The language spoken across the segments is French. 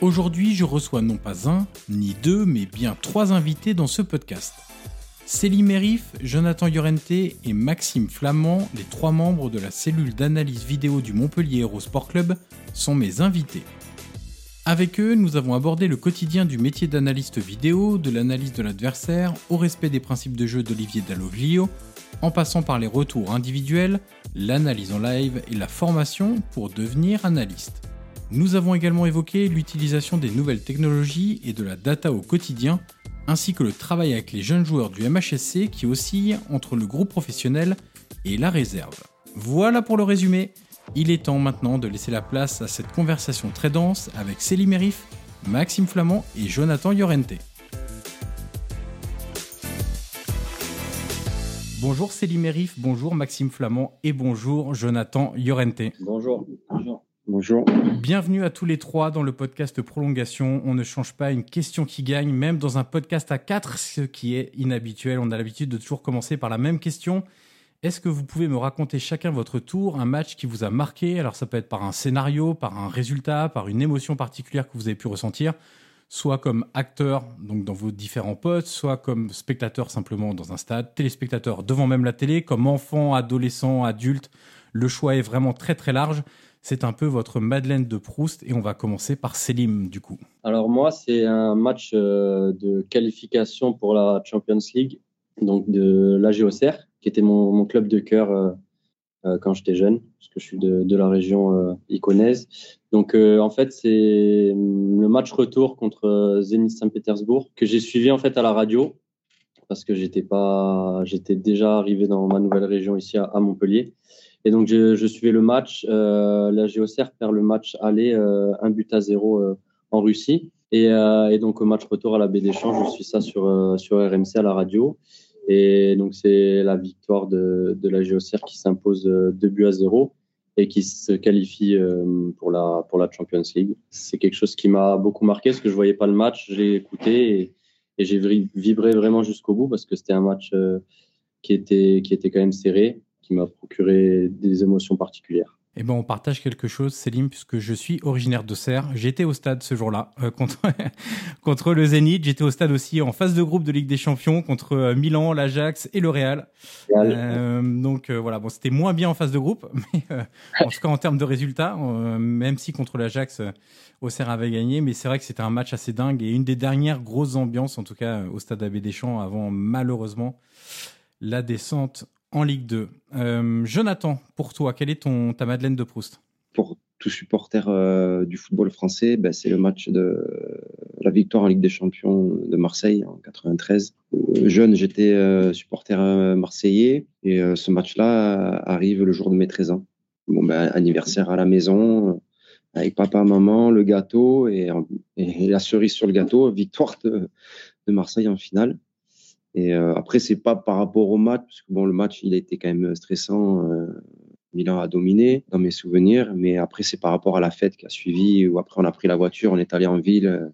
Aujourd'hui, je reçois non pas un, ni deux, mais bien trois invités dans ce podcast. Céline Mérif, Jonathan Llorente et Maxime Flamand, les trois membres de la cellule d'analyse vidéo du Montpellier Hero Sport Club, sont mes invités. Avec eux, nous avons abordé le quotidien du métier d'analyste vidéo, de l'analyse de l'adversaire, au respect des principes de jeu d'Olivier Dalloglio, en passant par les retours individuels, l'analyse en live et la formation pour devenir analyste. Nous avons également évoqué l'utilisation des nouvelles technologies et de la data au quotidien, ainsi que le travail avec les jeunes joueurs du MHSC qui oscillent entre le groupe professionnel et la réserve. Voilà pour le résumé. Il est temps maintenant de laisser la place à cette conversation très dense avec Céline Mérif, Maxime Flamand et Jonathan Llorente. Bonjour Céline Mérif, bonjour Maxime Flamand et bonjour Jonathan Llorente. Bonjour. Bonjour. Bonjour. Bienvenue à tous les trois dans le podcast Prolongation. On ne change pas une question qui gagne, même dans un podcast à quatre, ce qui est inhabituel. On a l'habitude de toujours commencer par la même question. Est-ce que vous pouvez me raconter chacun votre tour un match qui vous a marqué? Alors ça peut être par un scénario, par un résultat, par une émotion particulière que vous avez pu ressentir, soit comme acteur donc dans vos différents postes, soit comme spectateur simplement dans un stade, téléspectateur devant même la télé, comme enfant, adolescent, adulte. Le choix est vraiment très très large. C'est un peu votre Madeleine de Proust et on va commencer par Selim du coup. Alors moi, c'est un match euh, de qualification pour la Champions League, donc de l'AGOCR, qui était mon, club de cœur euh, euh, quand j'étais jeune, parce que je suis de, la région iconaise. Donc en fait, c'est le match retour contre Zenit Saint-Pétersbourg que j'ai suivi en fait à la radio parce que j'étais pas, j'étais déjà arrivé dans ma nouvelle région ici à Montpellier. Et donc, je, je suivais le match. Euh, la GOCR perd le match aller, euh, un but à zéro euh, en Russie. Et, et, donc, au match retour à la Baie je suis ça sur, sur RMC à la radio. Et donc, c'est la victoire de, de la GOCR qui s'impose deux buts à zéro et qui se qualifie pour la, pour la Champions League. C'est quelque chose qui m'a beaucoup marqué parce que je voyais pas le match, j'ai écouté et, et j'ai vibré vraiment jusqu'au bout parce que c'était un match qui était, qui était quand même serré qui m'a procuré des émotions particulières. Eh ben, on partage quelque chose, Céline, puisque je suis originaire de Serres. J'étais au stade ce jour-là euh, contre, contre le Zénith. J'étais au stade aussi en phase de groupe de Ligue des Champions contre euh, Milan, l'Ajax et le Real. Euh, donc euh, voilà, bon, c'était moins bien en phase de groupe, mais en tout cas en termes de résultats, même si contre l'Ajax, Auxerre avait gagné, mais c'est vrai que c'était un match assez dingue et une des dernières grosses ambiances, en tout cas au stade Abbé Deschamps, avant malheureusement la descente en Ligue 2. Euh, Jonathan, pour toi, quelle est ta Madeleine de Proust? Pour tout supporter du football français, ben, c'est le match de la victoire en Ligue des Champions de Marseille en 93. jeune, j'étais supporter marseillais et ce match-là arrive le jour de mes 13 ans. Bon, ben, anniversaire à la maison, avec papa, maman, le gâteau et, la cerise sur le gâteau, victoire de, Marseille en finale. Et euh, après, c'est pas par rapport au match, parce que bon, le match, il a été quand même stressant. Euh, Milan a dominé dans mes souvenirs, mais après, c'est par rapport à la fête qui a suivi, où après, on a pris la voiture, on est allé en ville, euh,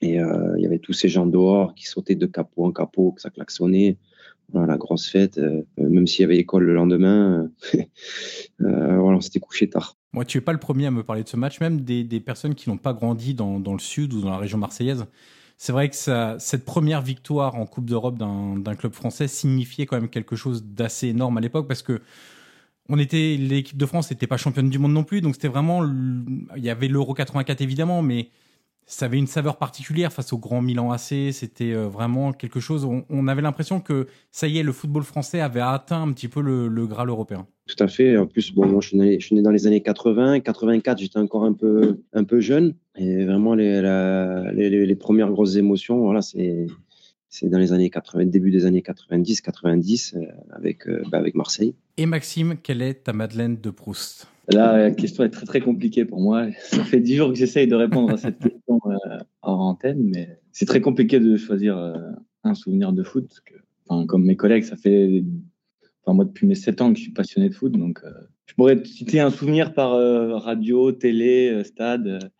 et euh, il y avait tous ces gens dehors qui sautaient de capot en capot, que ça klaxonnait. Voilà, la grosse fête, même s'il y avait école le lendemain, voilà, on s'était couché tard. Moi, tu es pas le premier à me parler de ce match, même des, personnes qui n'ont pas grandi dans, le sud ou dans la région marseillaise. C'est vrai que ça, cette première victoire en Coupe d'Europe d'un club français signifiait quand même quelque chose d'assez énorme à l'époque parce que on était l'équipe de France n'était pas championne du monde non plus, donc c'était vraiment il y avait l'Euro 84 évidemment, mais ça avait une saveur particulière face au grand Milan AC. C'était euh, vraiment quelque chose. On, avait l'impression que ça y est, le football français avait atteint un petit peu le, le Graal européen. Tout à fait. En plus, bon, moi, je suis né, je suis né dans les années 80. 84, j'étais encore un peu, un peu jeune. Et vraiment, les, les, les premières grosses émotions, voilà, c'est, c'est dans les années 80, début des années 90, 90, euh, avec, euh, bah, avec Marseille. Et Maxime, quelle est ta Madeleine de Proust? Là, la question est très très compliquée pour moi. Ça fait dix jours que j'essaye de répondre à cette question euh, hors antenne, mais c'est très compliqué de choisir euh, un souvenir de foot. comme mes collègues, ça fait, enfin, moi depuis mes sept ans que je suis passionné de foot, donc euh, je pourrais citer un souvenir par radio, télé, stade.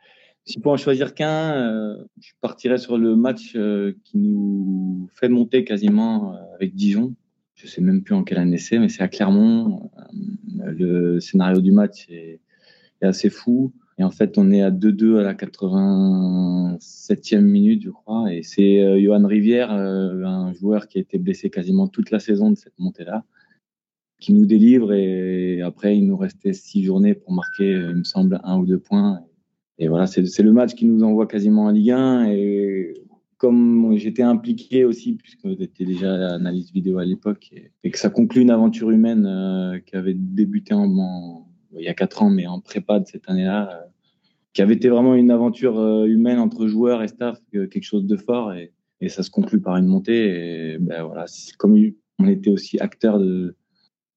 Si pour en choisir qu'un, je partirais sur le match qui nous fait monter quasiment avec Dijon je sais même plus en quelle année c'est, mais c'est à Clermont. Le scénario du match est, assez fou. Et en fait, on est à 2-2 à la 87e minute, je crois. Et c'est euh, Johan Rivière, euh, un joueur qui a été blessé quasiment toute la saison de cette montée-là, qui nous délivre. Et après, il nous restait six journées pour marquer, il me semble, un ou deux points. Et voilà, c'est le match qui nous envoie quasiment en Ligue 1. Et comme j'étais impliqué aussi, puisque j'étais déjà analyste vidéo à l'époque, et, que ça conclut une aventure humaine euh, qui avait débuté en, il y a quatre ans, mais en prépa de cette année-là, euh, qui avait été vraiment une aventure euh, humaine entre joueurs et staff, quelque chose de fort, et, et, ça se conclut par une montée. Et ben voilà, comme on était aussi acteur de,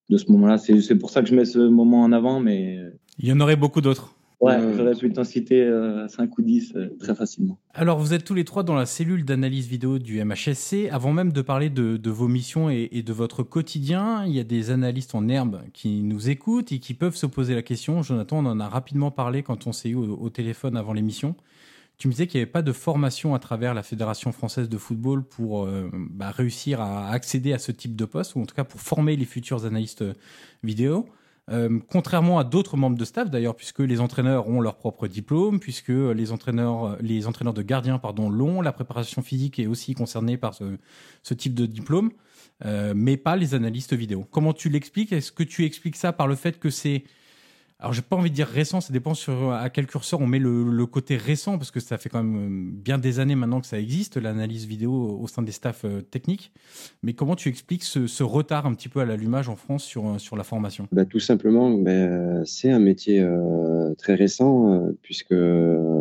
de ce moment-là, c'est pour ça que je mets ce moment en avant, mais il y en aurait beaucoup d'autres. Ouais, euh, j'aurais pu t'en citer 5 ou 10 euh, très facilement. Alors, vous êtes tous les trois dans la cellule d'analyse vidéo du MHSC. Avant même de parler de, vos missions et, de votre quotidien, il y a des analystes en herbe qui nous écoutent et qui peuvent se poser la question. Jonathan, on en a rapidement parlé quand on s'est eu au, téléphone avant l'émission. Tu me disais qu'il n'y avait pas de formation à travers la Fédération française de football pour euh, bah, réussir à accéder à ce type de poste, ou en tout cas pour former les futurs analystes vidéo. Euh, contrairement à d'autres membres de staff d'ailleurs, puisque les entraîneurs ont leur propre diplôme, puisque les entraîneurs, les entraîneurs de gardiens pardon, l'ont, la préparation physique est aussi concernée par ce, type de diplôme, euh, mais pas les analystes vidéo. Comment tu l'expliques? Est-ce que tu expliques ça par le fait que c'est alors j'ai pas envie de dire récent, ça dépend sur à quel curseur on met le, côté récent parce que ça fait quand même euh, bien des années maintenant que ça existe l'analyse vidéo au sein des staffs euh, techniques. Mais comment tu expliques ce, retard un petit peu à l'allumage en France sur euh, sur la formation? Bah, tout simplement, c'est un métier très récent puisque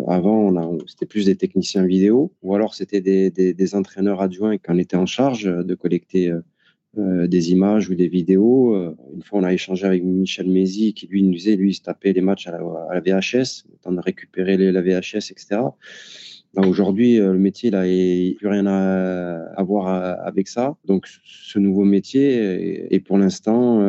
avant c'était plus des techniciens vidéo ou alors c'était des, entraîneurs adjoints qui en étaient en charge de collecter des images ou des vidéos. Euh, une fois, on a échangé avec Michel Mézi, qui lui nous disait, lui, il se tapait les matchs à la, VHS, le temps de récupérer la VHS, etc. Aujourd'hui, euh, le métier, il n'a plus rien à, voir avec ça. Donc, ce nouveau métier est, pour l'instant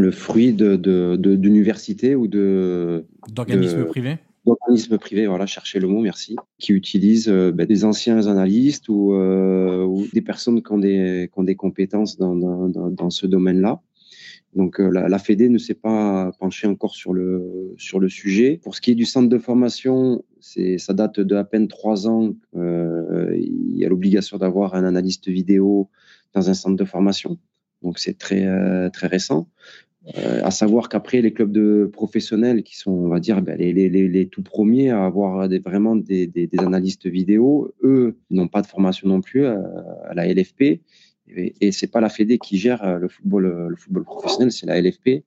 le fruit d'universités de, de, ou de d'organismes privés d'organismes privés, voilà, chercher le mot, merci, qui utilisent euh, ben, des anciens analystes ou, euh, ou, des personnes qui ont des, compétences dans, ce domaine-là. Donc euh, la, la Fédé ne s'est pas penchée encore sur le sujet. Pour ce qui est du centre de formation, ça date de à peine trois ans. Il y a l'obligation d'avoir un analyste vidéo dans un centre de formation. Donc c'est très très récent. Euh, à savoir qu'après, les clubs de professionnels qui sont, on va dire, ben, les, les, les, tout premiers à avoir des, vraiment des, des, des, analystes vidéo, eux n'ont pas de formation non plus euh, à, la LFP. Et, et c'est pas la Fédé qui gère euh, le football, le football professionnel, c'est la LFP.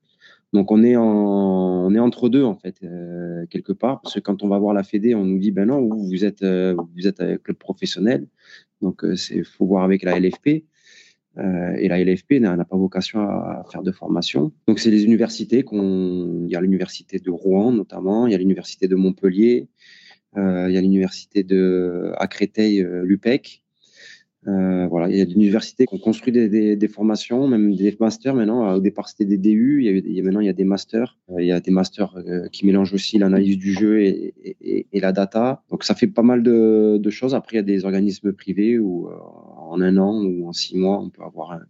Donc on est en, on est entre deux en fait euh, quelque part parce que quand on va voir la Fédé, on nous dit ben non vous, êtes euh, vous êtes un club professionnel, donc euh, c'est faut voir avec la LFP. Euh, et la LFP n'a pas vocation à faire de formation. Donc c'est les universités qu'on, il y a l'université de Rouen notamment, il y a l'université de Montpellier, euh, il y a l'université de à Créteil, l'UPEC, euh, voilà, il y a des universités qui ont construit des, des, des, formations, même des masters maintenant. Au départ, c'était des DU. Il y, a, maintenant, il y a des masters. Euh, il y a des masters euh, qui mélangent aussi l'analyse du jeu et, et, et, la data. Donc, ça fait pas mal de, de, choses. Après, il y a des organismes privés où en un an ou en six mois, on peut avoir un,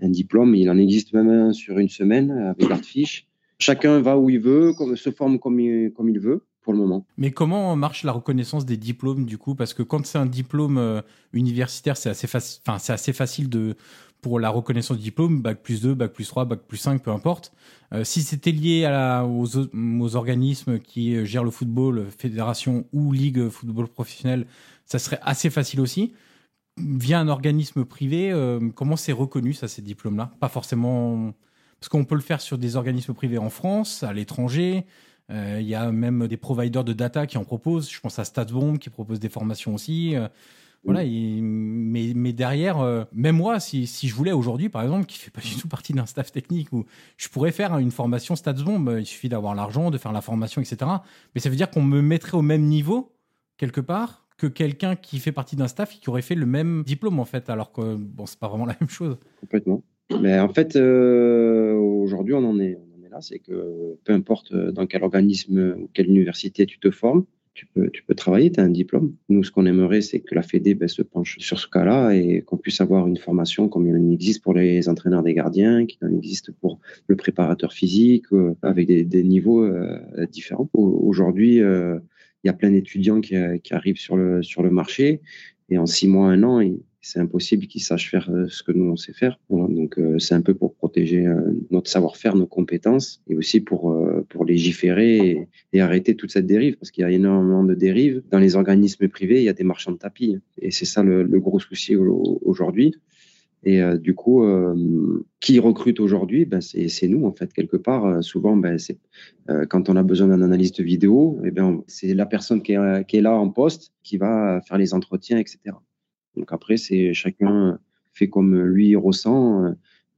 un diplôme. Il en existe même un sur une semaine avec Artfish. Chacun va où il veut, se forme comme il, comme il veut le moment. Mais comment marche la reconnaissance des diplômes du coup? Parce que quand c'est un diplôme euh, universitaire, c'est assez, enfin, assez facile de, pour la reconnaissance du diplôme, bac plus 2, bac plus 3, bac plus 5, peu importe. Euh, si c'était lié aux, organismes qui euh, gèrent le football, fédération ou ligue football professionnel, ça serait assez facile aussi. Via un organisme privé, comment c'est reconnu ça, ces diplômes-là? Pas forcément... Parce qu'on peut le faire sur des organismes privés en France, à l'étranger. Euh, il y a même des providers de data qui en proposent. Je pense à StatsBomb qui propose des formations aussi. Euh, voilà, mais, mais derrière, euh, même moi, si, si je voulais aujourd'hui, par exemple, qui fait pas du tout partie d'un staff technique, où je pourrais faire une formation StatsBomb, il suffit d'avoir l'argent, de faire la formation, etc. Mais ça veut dire qu'on me mettrait au même niveau, quelque part, que quelqu'un qui fait partie d'un staff qui aurait fait le même diplôme, en fait, alors que, bon, c'est pas vraiment la même chose. Complètement. Mais en fait, aujourd'hui, on en est, c'est que peu importe euh, dans quel organisme ou quelle université tu te formes, tu peux, travailler, tu as un diplôme. Nous, ce qu'on aimerait, c'est que la Fédé ben, se penche sur ce cas-là et qu'on puisse avoir une formation comme il en existe pour les entraîneurs des gardiens, qu'il en existe pour le préparateur physique, euh, avec des, niveaux euh, différents. Aujourd'hui, il y a plein d'étudiants qui, arrivent sur le, sur le marché et en six mois, un an, c'est impossible qu'ils sachent faire euh, ce que nous on sait faire. donc euh, c'est un peu pour protéger euh, notre savoir-faire, nos compétences, et aussi pour pour légiférer et, arrêter toute cette dérive, parce qu'il y a énormément de dérives dans les organismes privés. Il y a des marchands de tapis, et c'est ça le, gros souci aujourd'hui. Et du coup, qui recrute aujourd'hui ben, C'est nous, en fait, quelque part. souvent, ben, quand on a besoin d'un analyste vidéo, et eh ben, c'est la personne qui est, là en poste qui va faire les entretiens, etc. Donc après, chacun fait comme lui ressent.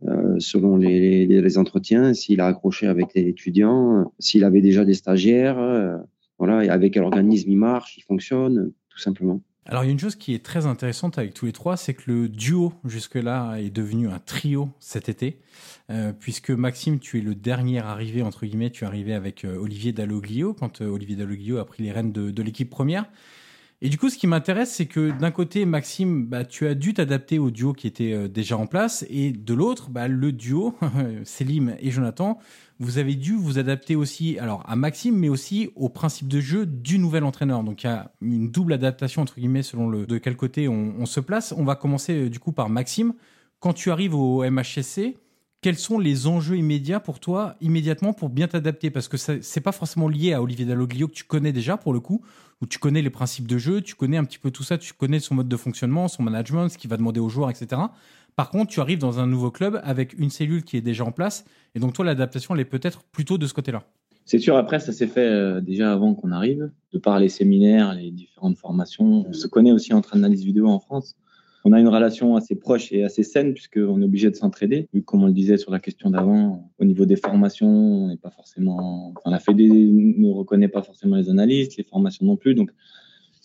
Euh, selon les, entretiens, s'il a accroché avec les étudiants, s'il avait déjà des stagiaires, euh, avec quel organisme il marche, il fonctionne, tout simplement. Alors il y a une chose qui est très intéressante avec tous les trois, c'est que le duo jusque-là est devenu un trio cet été, euh, puisque Maxime, tu es le dernier arrivé entre guillemets, tu es arrivé avec Olivier Dalloglio quand Olivier Dalloglio a pris les rênes de l'équipe première. Et du coup, ce qui m'intéresse, c'est que d'un côté, Maxime, bah, tu as dû t'adapter au duo qui était euh, déjà en place, et de l'autre, bah, le duo, Selim et Jonathan, vous avez dû vous adapter aussi, alors à Maxime, mais aussi au principe de jeu du nouvel entraîneur. Donc il y a une double adaptation entre guillemets selon le de quel côté on, on se place. On va commencer euh, du coup par Maxime. Quand tu arrives au MHSC, quels sont les enjeux immédiats pour toi, immédiatement, pour bien t'adapter? Parce que c'est pas forcément lié à Olivier Dalloglio que tu connais déjà, pour le coup, où tu connais les principes de jeu, tu connais un petit peu tout ça, tu connais son mode de fonctionnement, son management, ce qu'il va demander aux joueurs, etc. Par contre, tu arrives dans un nouveau club avec une cellule qui est déjà en place, et donc toi, l'adaptation, elle est peut-être plutôt de ce côté-là. C'est sûr, après, ça s'est fait euh, déjà avant qu'on arrive, de par les séminaires, les différentes formations. On se connaît aussi entre analyse vidéo en France on a une relation assez proche et assez saine puisqu'on est obligé de s'entraider. Comme on le disait sur la question d'avant, au niveau des formations, on n'est pas forcément, enfin, la Fédé ne reconnaît pas forcément les analystes, les formations non plus. Donc,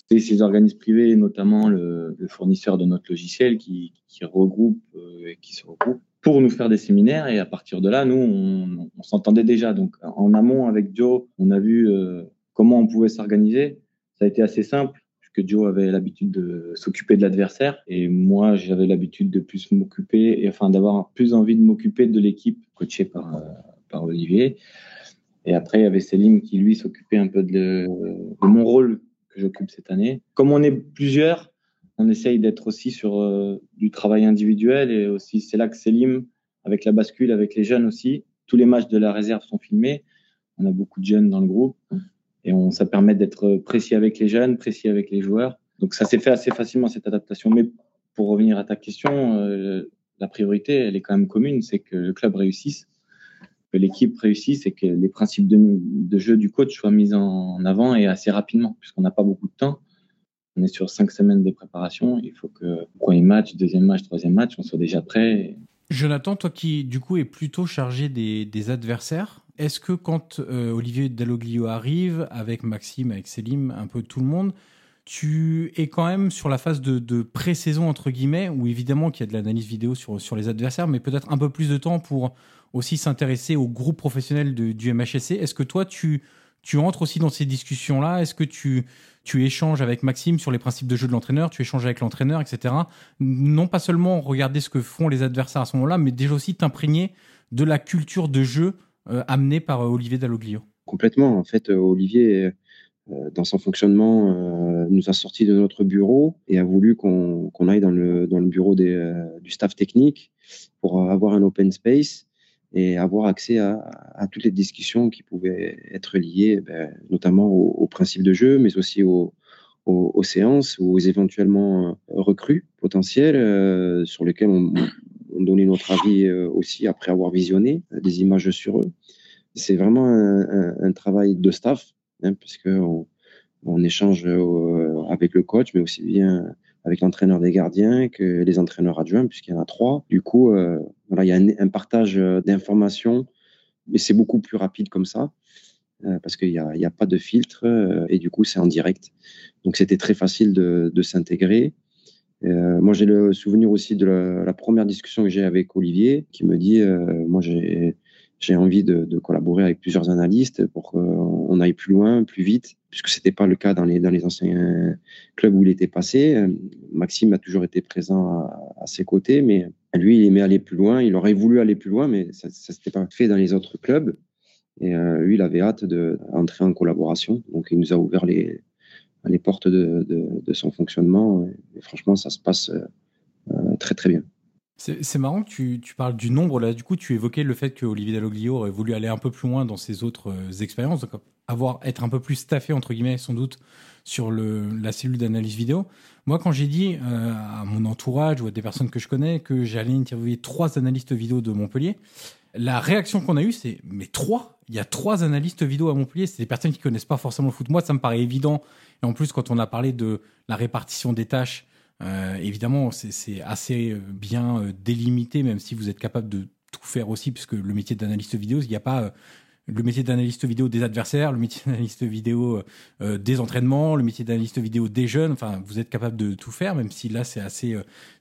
c'est ces organismes privés, notamment le, fournisseur de notre logiciel, qui, qui regroupe euh, et qui se regroupe pour nous faire des séminaires. Et à partir de là, nous, on, s'entendait déjà. Donc, en amont avec Joe, on a vu euh, comment on pouvait s'organiser. Ça a été assez simple que Joe avait l'habitude de s'occuper de l'adversaire et moi j'avais l'habitude de plus m'occuper et enfin d'avoir plus envie de m'occuper de l'équipe coachée par, euh, par Olivier. Et après il y avait Selim qui lui s'occupait un peu de, mon rôle que j'occupe cette année. Comme on est plusieurs, on essaye d'être aussi sur euh, du travail individuel et aussi c'est là que Selim avec la bascule avec les jeunes aussi, tous les matchs de la réserve sont filmés. On a beaucoup de jeunes dans le groupe et ça permet d'être précis avec les jeunes, précis avec les joueurs. Donc ça s'est fait assez facilement cette adaptation. Mais pour revenir à ta question, euh, la priorité, elle est quand même commune, c'est que le club réussisse. que l'équipe réussisse et que les principes de, jeu du coach soient mis en avant et assez rapidement, puisqu'on n'a pas beaucoup de temps. On est sur cinq semaines de préparation. Il faut que premier match, deuxième match, troisième match, on soit déjà prêt. Jonathan, toi qui du coup est plutôt chargé des, adversaires, est-ce que quand euh, Olivier Dalloglio arrive, avec Maxime, avec Selim, un peu tout le monde, tu es quand même sur la phase de, pré-saison, entre guillemets, où évidemment qu'il y a de l'analyse vidéo sur, sur les adversaires, mais peut-être un peu plus de temps pour aussi s'intéresser au groupe professionnel du MHSC. Est-ce que toi, tu, tu entres aussi dans ces discussions-là? Est-ce que tu, tu échanges avec Maxime sur les principes de jeu de l'entraîneur, tu échanges avec l'entraîneur, etc. Non pas seulement regarder ce que font les adversaires à ce moment-là, mais déjà aussi t'imprégner de la culture de jeu euh, amenée par euh, Olivier Dalloglio. Complètement. En fait, euh, Olivier dans son fonctionnement, nous a sorti de notre bureau et a voulu qu'on aille dans le, dans le bureau du staff technique pour avoir un open space et avoir accès à, toutes les discussions qui pouvaient être liées ben, notamment aux, principes de jeu, mais aussi aux, aux, séances ou aux éventuellement recrues potentiels sur lesquels on, on, donnait notre avis aussi après avoir visionné des images sur eux. C'est vraiment un, travail de staff hein, puisqu'on on échange euh, avec le coach, mais aussi bien avec l'entraîneur des gardiens que les entraîneurs adjoints, puisqu'il y en a trois. Du coup, euh, il y a un, partage d'informations, mais c'est beaucoup plus rapide comme ça, euh, parce qu'il n'y a, pas de filtre, et du coup, c'est en direct. Donc, c'était très facile de s'intégrer. Moi, j'ai le souvenir aussi de la, première discussion que j'ai avec Olivier, qui me dit, moi, j'ai envie de, collaborer avec plusieurs analystes pour qu'on aille plus loin, plus vite, puisque ce n'était pas le cas dans les, anciens clubs où il était passé. Maxime a toujours été présent à, ses côtés, mais lui, il aimait aller plus loin. Il aurait voulu aller plus loin, mais ça ne s'était pas fait dans les autres clubs. Et euh, lui, il avait hâte d'entrer en collaboration. Donc, il nous a ouvert les, les portes de, son fonctionnement. Et franchement, ça se passe euh, très, très bien. C'est marrant que tu, parles du nombre. Là, du coup, tu évoquais le fait que Olivier Dalloglio aurait voulu aller un peu plus loin dans ses autres euh, expériences, avoir être un peu plus staffé entre guillemets, sans doute, sur la cellule d'analyse vidéo. Moi, quand j'ai dit euh, à mon entourage ou à des personnes que je connais que j'allais interviewer trois analystes vidéo de Montpellier, la réaction qu'on a eue, c'est mais trois? Il y a trois analystes vidéo à Montpellier. C'est des personnes qui connaissent pas forcément le foot. Moi, ça me paraît évident. Et en plus, quand on a parlé de la répartition des tâches euh, évidemment, c'est assez euh, bien délimité, même si vous êtes capable de tout faire aussi, puisque le métier d'analyste vidéo, il n'y a pas le métier d'analyste vidéo des adversaires, le métier d'analyste vidéo des entraînements, le métier d'analyste vidéo des jeunes. Enfin, vous êtes capable de tout faire, même si là c'est assez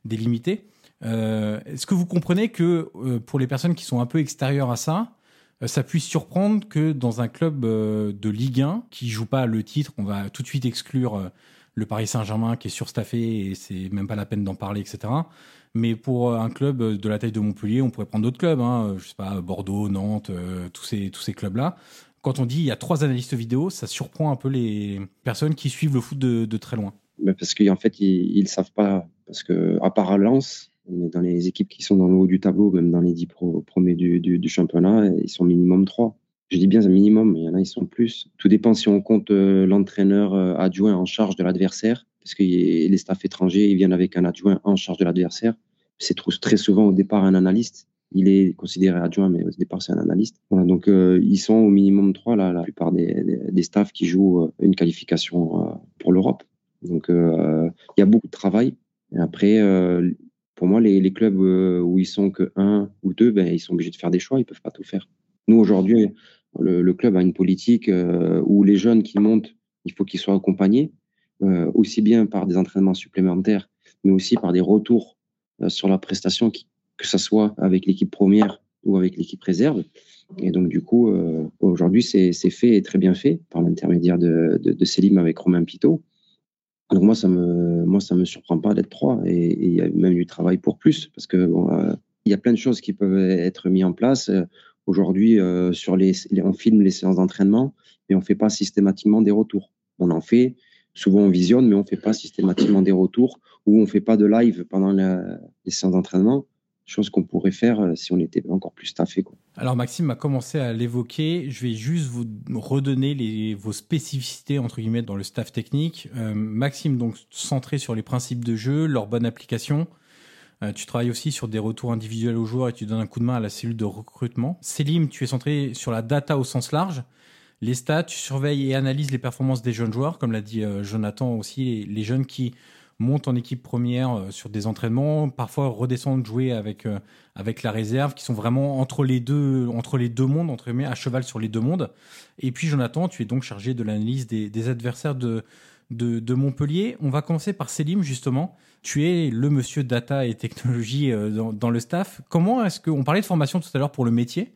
délimité. Est-ce que vous comprenez que pour les personnes qui sont un peu extérieures à ça, ça puisse surprendre que dans un club de Ligue 1 qui joue pas le titre, on va tout de suite exclure le Paris Saint-Germain qui est surstaffé et c'est même pas la peine d'en parler, etc. Mais pour un club de la taille de Montpellier, on pourrait prendre d'autres clubs, hein, je sais pas, Bordeaux, Nantes, euh, tous ces, clubs-là. Quand on dit il y a trois analystes vidéo, ça surprend un peu les personnes qui suivent le foot de, très loin. parce qu'en fait, ils ne savent pas. Parce que à part à Lens, dans les équipes qui sont dans le haut du tableau, même dans les dix premiers du, du, championnat, ils sont minimum trois. Je dis bien un minimum, mais il y en a, ils sont plus. Tout dépend si on compte euh, l'entraîneur euh, adjoint en charge de l'adversaire, parce que les staffs étrangers, ils viennent avec un adjoint en charge de l'adversaire. C'est très souvent au départ un analyste. Il est considéré adjoint, mais au départ, c'est un analyste. donc, euh, ils sont au minimum trois, là, la plupart des, des, staffs qui jouent une qualification pour l'Europe. Donc, il y a beaucoup de travail. Et après, pour moi, les, clubs où ils sont que un ou deux, ben, ils sont obligés de faire des choix, ils peuvent pas tout faire. Nous, aujourd'hui, le, club a une politique euh, où les jeunes qui montent, il faut qu'ils soient accompagnés, euh, aussi bien par des entraînements supplémentaires, mais aussi par des retours euh, sur la prestation, que ce soit avec l'équipe première ou avec l'équipe réserve. Et donc, du coup, aujourd'hui, c'est fait et très bien fait par l'intermédiaire de, de, Selim avec Romain Pitot. Donc moi, ça me, me surprend pas d'être trois. Et il y a même du travail pour plus, parce que y a plein de choses qui peuvent être mises en place. Aujourd'hui, euh, sur les, on filme les séances d'entraînement, mais on fait pas systématiquement des retours. On en fait, souvent on visionne, mais on fait pas systématiquement des retours ou on fait pas de live pendant les séances d'entraînement, chose qu'on pourrait faire euh, si on était encore plus staffé. Alors Maxime a commencé à l'évoquer. Je vais juste vous redonner vos spécificités entre guillemets dans le staff technique. Euh, Maxime donc centré sur les principes de jeu, leur bonne application. tu travailles aussi sur des retours individuels aux joueurs et tu donnes un coup de main à la cellule de recrutement. Selim, tu es centré sur la data au sens large. Les stats, tu surveilles et analyses les performances des jeunes joueurs, comme l'a dit Jonathan aussi, les jeunes qui montent en équipe première euh, sur des entraînements, parfois redescendent jouer avec euh, avec la réserve, qui sont vraiment entre les deux entre les deux mondes, entre guillemets, à cheval sur les deux mondes. Et puis Jonathan, tu es donc chargé de l'analyse des, adversaires de, de, Montpellier. On va commencer par Selim justement. Tu es le monsieur data et technologie euh, dans, le staff. Comment est-ce qu'on parlait de formation tout à l'heure pour le métier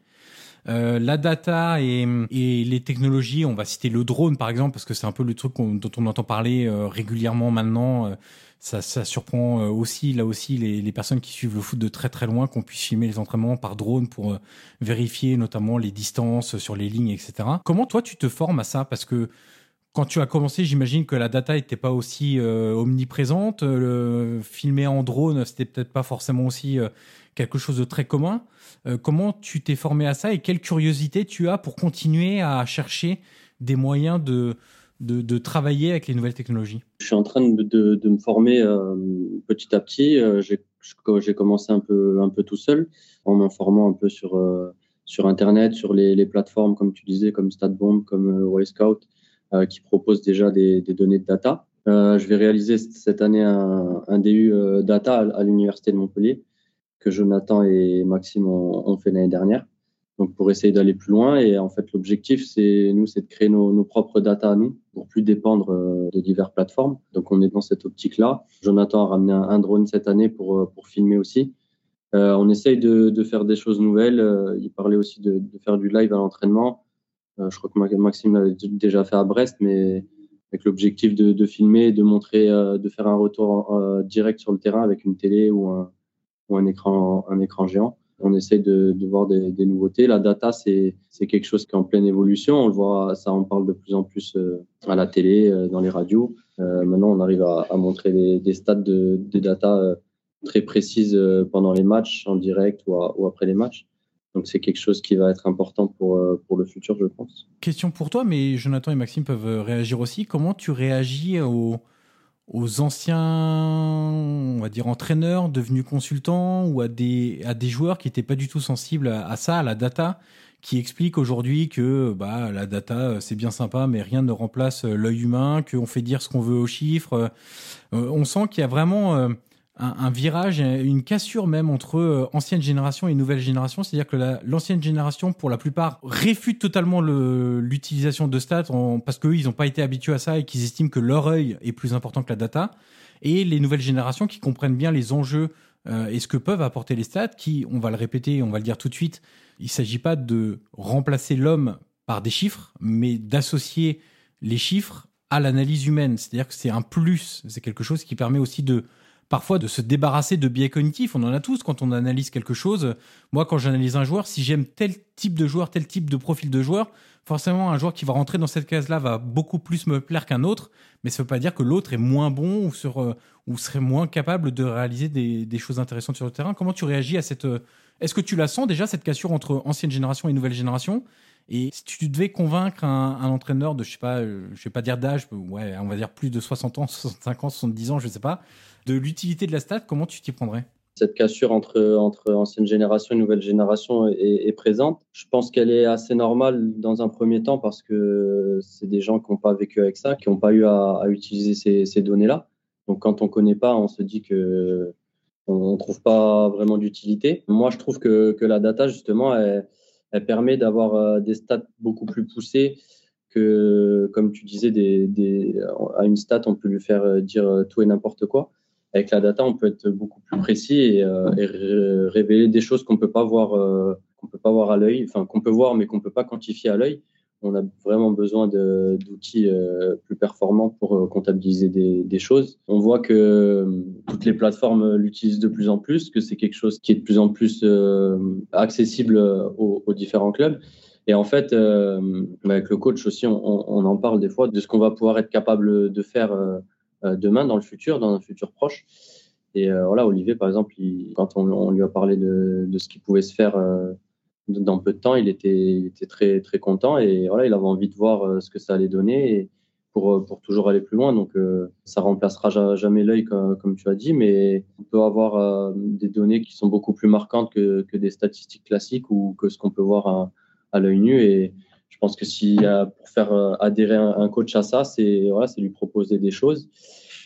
la data et, les technologies, on va citer le drone par exemple, parce que c'est un peu le truc dont on entend parler régulièrement maintenant ça, ça surprend euh, aussi, là aussi, les, personnes qui suivent le foot de très très loin, qu'on puisse filmer les entraînements par drone pour euh, vérifier notamment les distances sur les lignes, etc. Comment toi tu te formes à ça? Parce que quand tu as commencé, j'imagine que la data n'était pas aussi euh, omniprésente. Filmer en drone, c'était peut-être pas forcément aussi quelque chose de très commun. comment tu t'es formé à ça et quelle curiosité tu as pour continuer à chercher des moyens de de, travailler avec les nouvelles technologies? Je suis en train de, me former euh, petit à petit. Euh, j'ai commencé un peu, un peu tout seul en m'informant un peu sur, euh, sur Internet, sur les, plateformes, comme tu disais, comme StatBomb, comme Scout, qui proposent déjà des, données de data. je vais réaliser cette année un, DU data à, l'Université de Montpellier que Jonathan et Maxime ont fait l'année dernière donc pour essayer d'aller plus loin. Et en fait, l'objectif, c'est nous, c'est de créer nos, propres data à nous pour plus dépendre euh, de diverses plateformes. Donc on est dans cette optique-là. Jonathan a ramené un, drone cette année pour euh, pour filmer aussi. Euh, on essaye de, de, faire des choses nouvelles. Il parlait aussi de, de faire du live à l'entraînement. Je crois que Maxime l'avait déjà fait à Brest, mais avec l'objectif de, de, filmer, de montrer, de faire un retour direct sur le terrain avec une télé ou un, ou un écran, un écran géant on essaye de, de voir des, des, nouveautés. La data, c'est quelque chose qui est en pleine évolution. On le voit, ça en parle de plus en plus euh, à la télé, euh, dans les radios. Euh, maintenant, on arrive à, à montrer des, des stats de, des data très précises pendant les matchs, en direct ou, après les matchs. Donc c'est quelque chose qui va être important pour, pour le futur, je pense. Question pour toi, mais Jonathan et Maxime peuvent réagir aussi. Comment tu réagis aux aux anciens, on va dire, entraîneurs devenus consultants ou à des, à des joueurs qui n'étaient pas du tout sensibles à, ça, à la data, qui expliquent aujourd'hui que bah, la data, c'est bien sympa, mais rien ne remplace l'œil humain, qu'on fait dire ce qu'on veut aux chiffres. Euh, on sent qu'il y a vraiment euh, un, virage, une cassure même entre euh, ancienne génération et nouvelle génération. C'est-à-dire que l'ancienne génération, pour la plupart, réfute totalement l'utilisation de stats parce qu'eux, ils n'ont pas été habitués à ça et qu'ils estiment que leur œil est plus important que la data. Et les nouvelles générations qui comprennent bien les enjeux euh, et ce que peuvent apporter les stats, qui, on va le répéter, on va le dire tout de suite, il ne s'agit pas de remplacer l'homme par des chiffres, mais d'associer les chiffres à l'analyse humaine. C'est-à-dire que c'est un plus, c'est quelque chose qui permet aussi de parfois de se débarrasser de biais cognitifs. On en a tous quand on analyse quelque chose. Moi, quand j'analyse un joueur, si j'aime tel type de joueur, tel type de profil de joueur, forcément, un joueur qui va rentrer dans cette case-là va beaucoup plus me plaire qu'un autre. Mais ça ne veut pas dire que l'autre est moins bon ou, serait moins capable de réaliser des, choses intéressantes sur le terrain. Comment tu réagis à cette... Est-ce que tu la sens déjà, cette cassure entre ancienne génération et nouvelle génération? Et si tu devais convaincre un, entraîneur de, je sais pas, euh, je vais pas dire d'âge, ouais, on va dire plus de 60 ans, 65 ans, 70 ans, je sais pas, de l'utilité de la stat, comment tu t'y prendrais? Cette cassure entre, entre ancienne génération et nouvelle génération est, présente. Je pense qu'elle est assez normale dans un premier temps parce que c'est des gens qui n'ont pas vécu avec ça, qui n'ont pas eu à, utiliser ces, données-là. Donc quand on ne connaît pas, on se dit que on ne trouve pas vraiment d'utilité. Moi, je trouve que, que la data, justement, elle, permet d'avoir euh, des stats beaucoup plus poussées que, comme tu disais, à une stat, on peut lui faire dire tout et n'importe quoi avec la data, on peut être beaucoup plus précis et, euh, révéler des choses qu'on peut pas voir, euh, qu'on peut pas voir à l'œil, enfin qu'on peut voir mais qu'on peut pas quantifier à l'œil. On a vraiment besoin d'outils euh, plus performants pour comptabiliser des, choses. On voit que toutes les plateformes l'utilisent de plus en plus, que c'est quelque chose qui est de plus en plus accessible aux, différents clubs. Et en fait, avec le coach aussi, on, on, en parle des fois de ce qu'on va pouvoir être capable de faire euh, demain, dans le futur, dans un futur proche. Et euh, voilà, Olivier, par exemple, quand on, lui a parlé de, ce qui pouvait se faire euh, dans peu de temps, il était, très, très content et voilà, il avait envie de voir ce que ça allait donner et pour, toujours aller plus loin. Donc, ça remplacera jamais l'œil, comme, tu as dit, mais on peut avoir des données qui sont beaucoup plus marquantes que, des statistiques classiques ou que ce qu'on peut voir à, à l'œil nu. Et je pense que si pour faire adhérer un, coach à ça, c'est voilà, lui proposer des choses.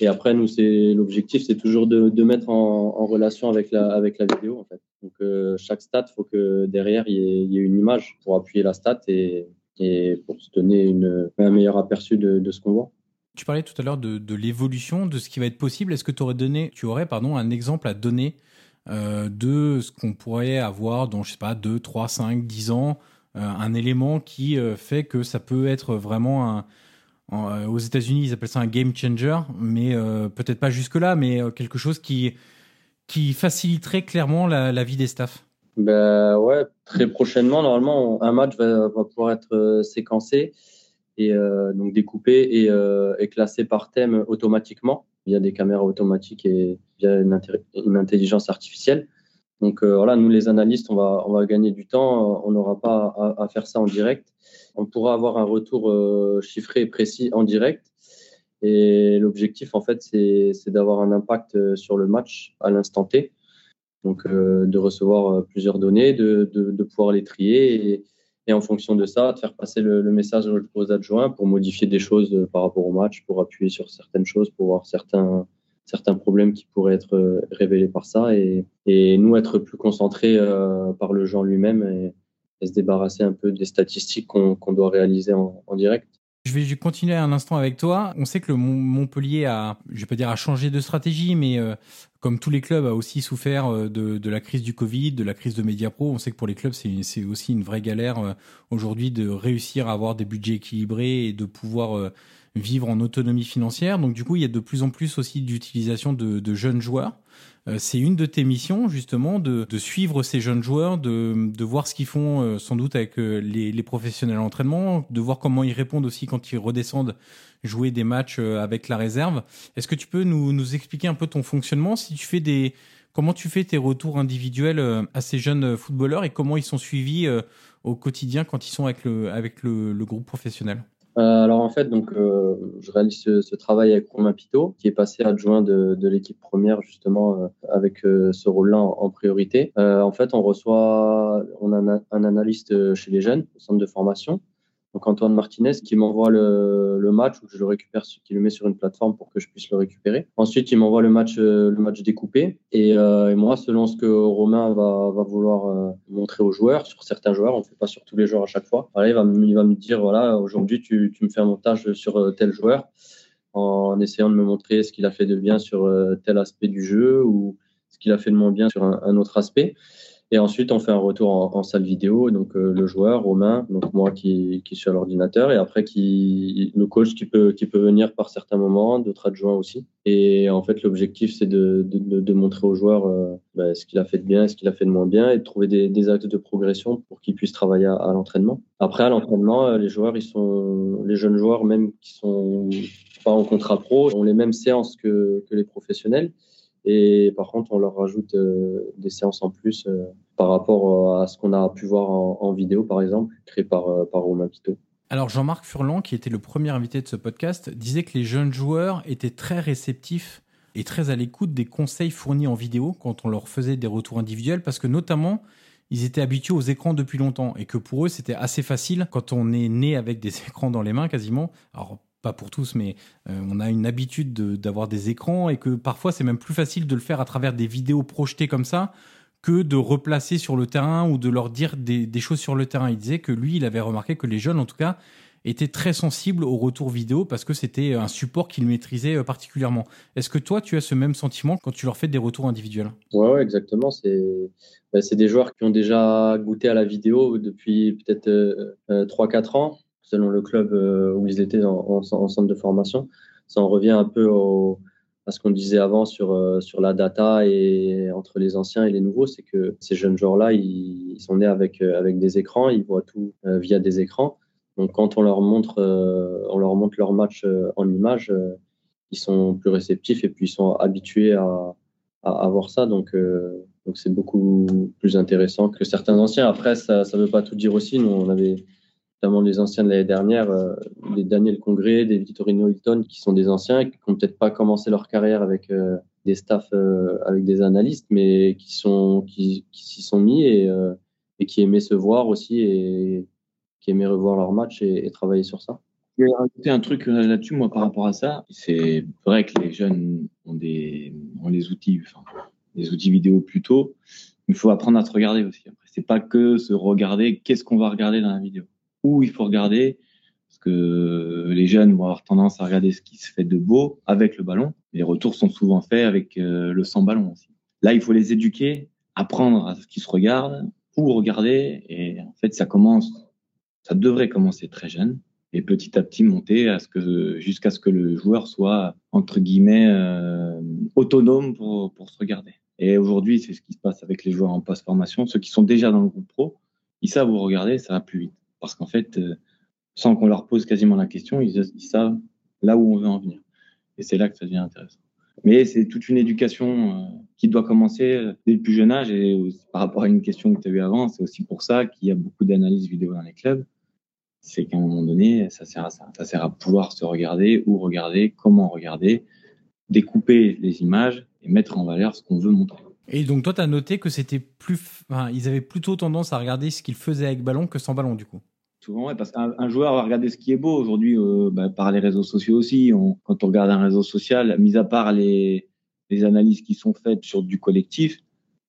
Et après, nous, c'est l'objectif, c'est toujours de, mettre en, relation avec la, avec la vidéo. En fait. Donc, chaque stat, faut que derrière, il y, ait, une image pour appuyer la stat et, et pour se donner une, un meilleur aperçu de, de ce qu'on voit. Tu parlais tout à l'heure de, de l'évolution, de ce qui va être possible. Est-ce que tu aurais, donné, tu aurais pardon, un exemple à donner euh, de ce qu'on pourrait avoir dans, je sais pas, 2, 3, 5, 10 ans euh, Un élément qui euh, fait que ça peut être vraiment un. En, aux États-Unis, ils appellent ça un game changer, mais peut-être pas jusque-là, mais quelque chose qui, qui faciliterait clairement la, vie des staffs. Ben ouais, très prochainement, normalement, un match va, pouvoir être euh, séquencé et euh, donc découpé et, euh, classé par thème automatiquement via des caméras automatiques et via une intelligence artificielle. Donc euh, voilà, nous les analystes, on va, gagner du temps, on n'aura pas à, faire ça en direct. On pourra avoir un retour euh, chiffré et précis en direct. Et l'objectif, en fait, c'est d'avoir un impact sur le match à l'instant T. Donc, euh, de recevoir euh, plusieurs données, de, pouvoir les trier et, et, en fonction de ça, de faire passer le, message aux adjoints pour modifier des choses euh, par rapport au match, pour appuyer sur certaines choses, pour voir certains, certains problèmes qui pourraient être révélés par ça et, nous être plus concentrés euh, par le en lui-même et, se débarrasser un peu des statistiques qu'on qu doit réaliser en, direct. Je vais continuer un instant avec toi. On sait que le Montpellier a, je vais pas dire a changé de stratégie, mais euh, comme tous les clubs a aussi souffert euh, de, la crise du Covid, de la crise de Mediapro. On sait que pour les clubs, c'est aussi une vraie galère euh, aujourd'hui de réussir à avoir des budgets équilibrés et de pouvoir vivre en autonomie financière. Donc du coup, il y a de plus en plus aussi d'utilisation de, de jeunes joueurs. Euh, c'est une de tes missions justement de, de suivre ces jeunes joueurs, de, de voir ce qu'ils font euh, sans doute avec euh, les, les professionnels en entraînement, de voir comment ils répondent aussi quand ils redescendent jouer des matchs avec la réserve. Est-ce que tu peux nous, nous expliquer un peu ton fonctionnement? Si tu fais des comment tu fais tes retours individuels à ces jeunes footballeurs et comment ils sont suivis au quotidien quand ils sont avec le avec le, le groupe professionnel? Alors en fait, donc euh, je réalise ce, ce, travail avec Romain Pitot, qui est passé adjoint de, de l'équipe première justement euh, avec euh, ce rôle-là en, priorité. Euh, en fait, on reçoit, on a un, un, analyste chez les jeunes au centre de formation, donc Antoine Martinez qui m'envoie le, match où je le récupère, qui le met sur une plateforme pour que je puisse le récupérer. Ensuite, il m'envoie le match, le match découpé et, et, moi, selon ce que Romain va, vouloir montrer aux joueurs, sur certains joueurs, on ne fait pas sur tous les joueurs à chaque fois. Voilà, il va, il me dire voilà, aujourd'hui tu, tu me fais un montage sur tel joueur en essayant de me montrer ce qu'il a fait de bien sur tel aspect du jeu ou ce qu'il a fait de moins bien sur un autre aspect. Et ensuite, on fait un retour en, salle vidéo, donc euh, le joueur, Romain, donc moi qui, qui suis à l'ordinateur, et après qui, le coach qui peut, qui peut venir par certains moments, d'autres adjoints aussi. Et en fait, l'objectif, c'est de, de, de, montrer au joueur euh, bah, ce qu'il a fait de bien, ce qu'il a fait de moins bien, et de trouver des, des actes de progression pour qu'il puisse travailler à, à l'entraînement. Après, à l'entraînement, euh, les joueurs, ils sont, les jeunes joueurs même qui sont pas en contrat pro, ont les mêmes séances que, que les professionnels. Et par contre, on leur rajoute euh, des séances en plus euh, par rapport euh, à ce qu'on a pu voir en, vidéo, par exemple, créé par, par Romain Pito. Alors Jean-Marc Furlan, qui était le premier invité de ce podcast, disait que les jeunes joueurs étaient très réceptifs et très à l'écoute des conseils fournis en vidéo quand on leur faisait des retours individuels, parce que notamment, ils étaient habitués aux écrans depuis longtemps et que pour eux, c'était assez facile quand on est né avec des écrans dans les mains quasiment. Pas pour tous, mais euh, on a une habitude d'avoir de, des écrans et que parfois c'est même plus facile de le faire à travers des vidéos projetées comme ça que de replacer sur le terrain ou de leur dire des, choses sur le terrain. Il disait que lui, il avait remarqué que les jeunes, en tout cas, étaient très sensibles au retour vidéo parce que c'était un support qu'ils maîtrisaient euh, particulièrement. Est-ce que toi, tu as ce même sentiment quand tu leur fais des retours individuels? Ouais, exactement. C'est bah, des joueurs qui ont déjà goûté à la vidéo depuis peut-être euh, 3-4 ans selon le club euh, où ils étaient en, en, en, centre de formation. Ça en revient un peu à ce qu'on disait avant sur, euh, sur la data et entre les anciens et les nouveaux, c'est que ces jeunes joueurs-là, ils, sont nés avec, euh, avec des écrans, ils voient tout via des écrans. Donc quand on leur montre, on leur montre leur match en image, ils sont plus réceptifs et puis ils sont habitués à, à, à voir ça. Donc donc c'est beaucoup plus intéressant que certains anciens. Après, ça ne veut pas tout dire aussi. Nous, on avait notamment les anciens de l'année dernière, euh, des Daniel Congré, des Vittorino Hilton, qui sont des anciens, qui n'ont peut-être pas commencé leur carrière avec euh, des staffs, euh, avec des analystes, mais qui sont qui, s'y sont mis et, qui aimaient se voir aussi et qui aimaient revoir leur match et, travailler sur ça. Je vais rajouter un truc là-dessus, moi, par rapport à ça. C'est vrai que les jeunes ont des, ont les outils, enfin, des outils vidéo plus tôt. Il faut apprendre à se regarder aussi. Après, c'est pas que se regarder. Qu'est-ce qu'on va regarder dans la vidéo? Où il faut regarder, parce que les jeunes vont avoir tendance à regarder ce qui se fait de beau avec le ballon. Les retours sont souvent faits avec euh, le sans ballon aussi. Là, il faut les éduquer, apprendre à ce qu'ils se regardent, où regarder, et en fait, ça commence, ça devrait commencer très jeune, et petit à petit monter à ce que jusqu'à ce que le joueur soit entre guillemets euh, autonome pour, pour se regarder. Et aujourd'hui, c'est ce qui se passe avec les joueurs en post-formation. Ceux qui sont déjà dans le groupe pro, ils savent où regarder, ça va plus vite parce qu'en fait, euh, sans qu'on leur pose quasiment la question, ils, savent là où on veut en venir. Et c'est là que ça devient intéressant. Mais c'est toute une éducation euh, qui doit commencer euh, dès le plus jeune âge. Et par rapport à une question que tu as eue avant, c'est aussi pour ça qu'il y a beaucoup d'analyses vidéo dans les clubs. C'est qu'à un moment donné, ça sert à ça. Ça sert à pouvoir se regarder, où regarder, comment regarder, découper les images et mettre en valeur ce qu'on veut montrer. Et donc toi, tu as noté que c'était plus, ils avaient plutôt tendance à regarder ce qu'ils faisaient avec ballon que sans ballon du coup. Souvent, parce qu'un joueur va regarder ce qui est beau aujourd'hui euh, bah, par les réseaux sociaux aussi. quand on regarde un réseau social, mis à part les, analyses qui sont faites sur du collectif,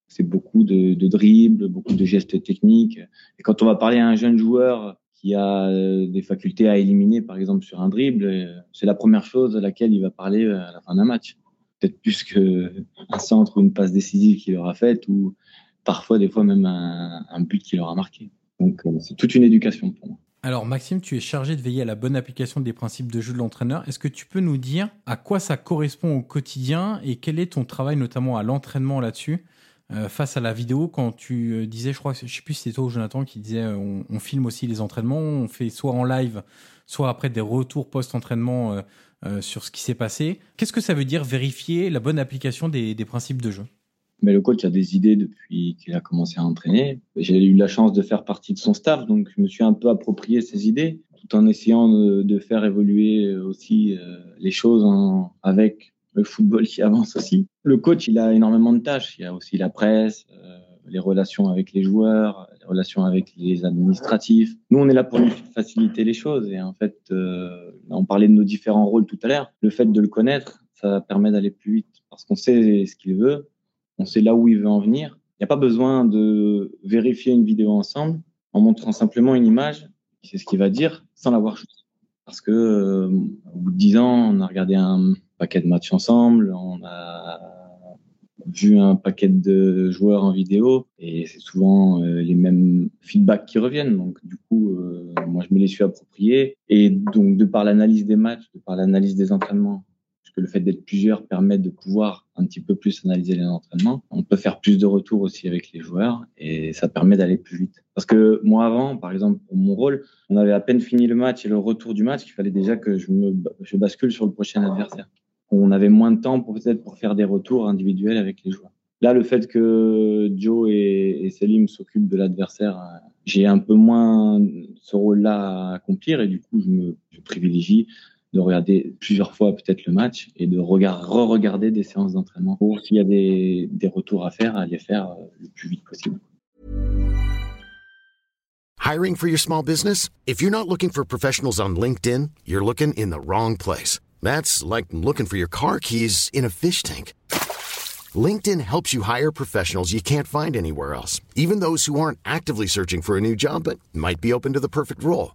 c'est beaucoup de, dribbles, beaucoup de gestes techniques. Et quand on va parler à un jeune joueur qui a euh, des facultés à éliminer, par exemple sur un dribble, euh, c'est la première chose à laquelle il va parler à la fin d'un match peut-être plus qu'un centre ou une passe décisive qu'il aura faite ou parfois des fois même un, but qu'il aura marqué. Euh, c'est toute une éducation pour moi. Alors Maxime, tu es chargé de veiller à la bonne application des principes de jeu de l'entraîneur. Est-ce que tu peux nous dire à quoi ça correspond au quotidien et quel est ton travail notamment à l'entraînement là-dessus euh, face à la vidéo? Quand tu euh, disais, je crois, je sais plus si c'était toi ou Jonathan qui disait, on, filme aussi les entraînements, on fait soit en live, soit après des retours post-entraînement sur ce qui s'est passé. Qu'est-ce que ça veut dire vérifier la bonne application des, principes de jeu? Mais le coach a des idées depuis qu'il a commencé à entraîner. J'ai eu la chance de faire partie de son staff, donc je me suis un peu approprié ses idées, tout en essayant de, faire évoluer aussi euh, les choses avec le football qui avance aussi. Le coach, il a énormément de tâches. Il y a aussi la presse, euh, les relations avec les joueurs, les relations avec les administratifs. Nous, on est là pour faciliter les choses. Et en fait, euh, on parlait de nos différents rôles tout à l'heure. Le fait de le connaître, ça permet d'aller plus vite parce qu'on sait ce qu'il veut, on sait là où il veut en venir. Il n'y a pas besoin de vérifier une vidéo ensemble en montrant simplement une image, c'est ce qu'il va dire, sans l'avoir vu. Parce que euh, au bout de dix ans, on a regardé un paquet de matchs ensemble, on a vu un paquet de joueurs en vidéo et c'est souvent euh, les mêmes feedbacks qui reviennent. Donc du coup, euh, moi je me les suis appropriés et donc de par l'analyse des matchs, de par l'analyse des entraînements, parce que le fait d'être plusieurs permet de pouvoir un petit peu plus analyser les entraînements. On peut faire plus de retours aussi avec les joueurs et ça permet d'aller plus vite. Parce que moi avant, par exemple pour mon rôle, on avait à peine fini le match et le retour du match, il fallait déjà que je bascule sur le prochain adversaire on avait moins de temps pour peut-être pour faire des retours individuels avec les joueurs. Là, le fait que Joe et, et Selim s'occupent de l'adversaire, euh, j'ai un peu moins ce rôle-là à accomplir et du coup, je me je privilégie de regarder plusieurs fois peut-être le match et de re-regarder des séances d'entraînement pour s'il y a des, des retours à faire, à les faire euh, le plus vite possible. Hiring for your small business? If you're not looking for professionals on LinkedIn, you're looking in the wrong place. That's like looking for your car keys in a fish tank. LinkedIn helps you hire professionals you can't find anywhere else, even those who aren't actively searching for a new job but might be open to the perfect role.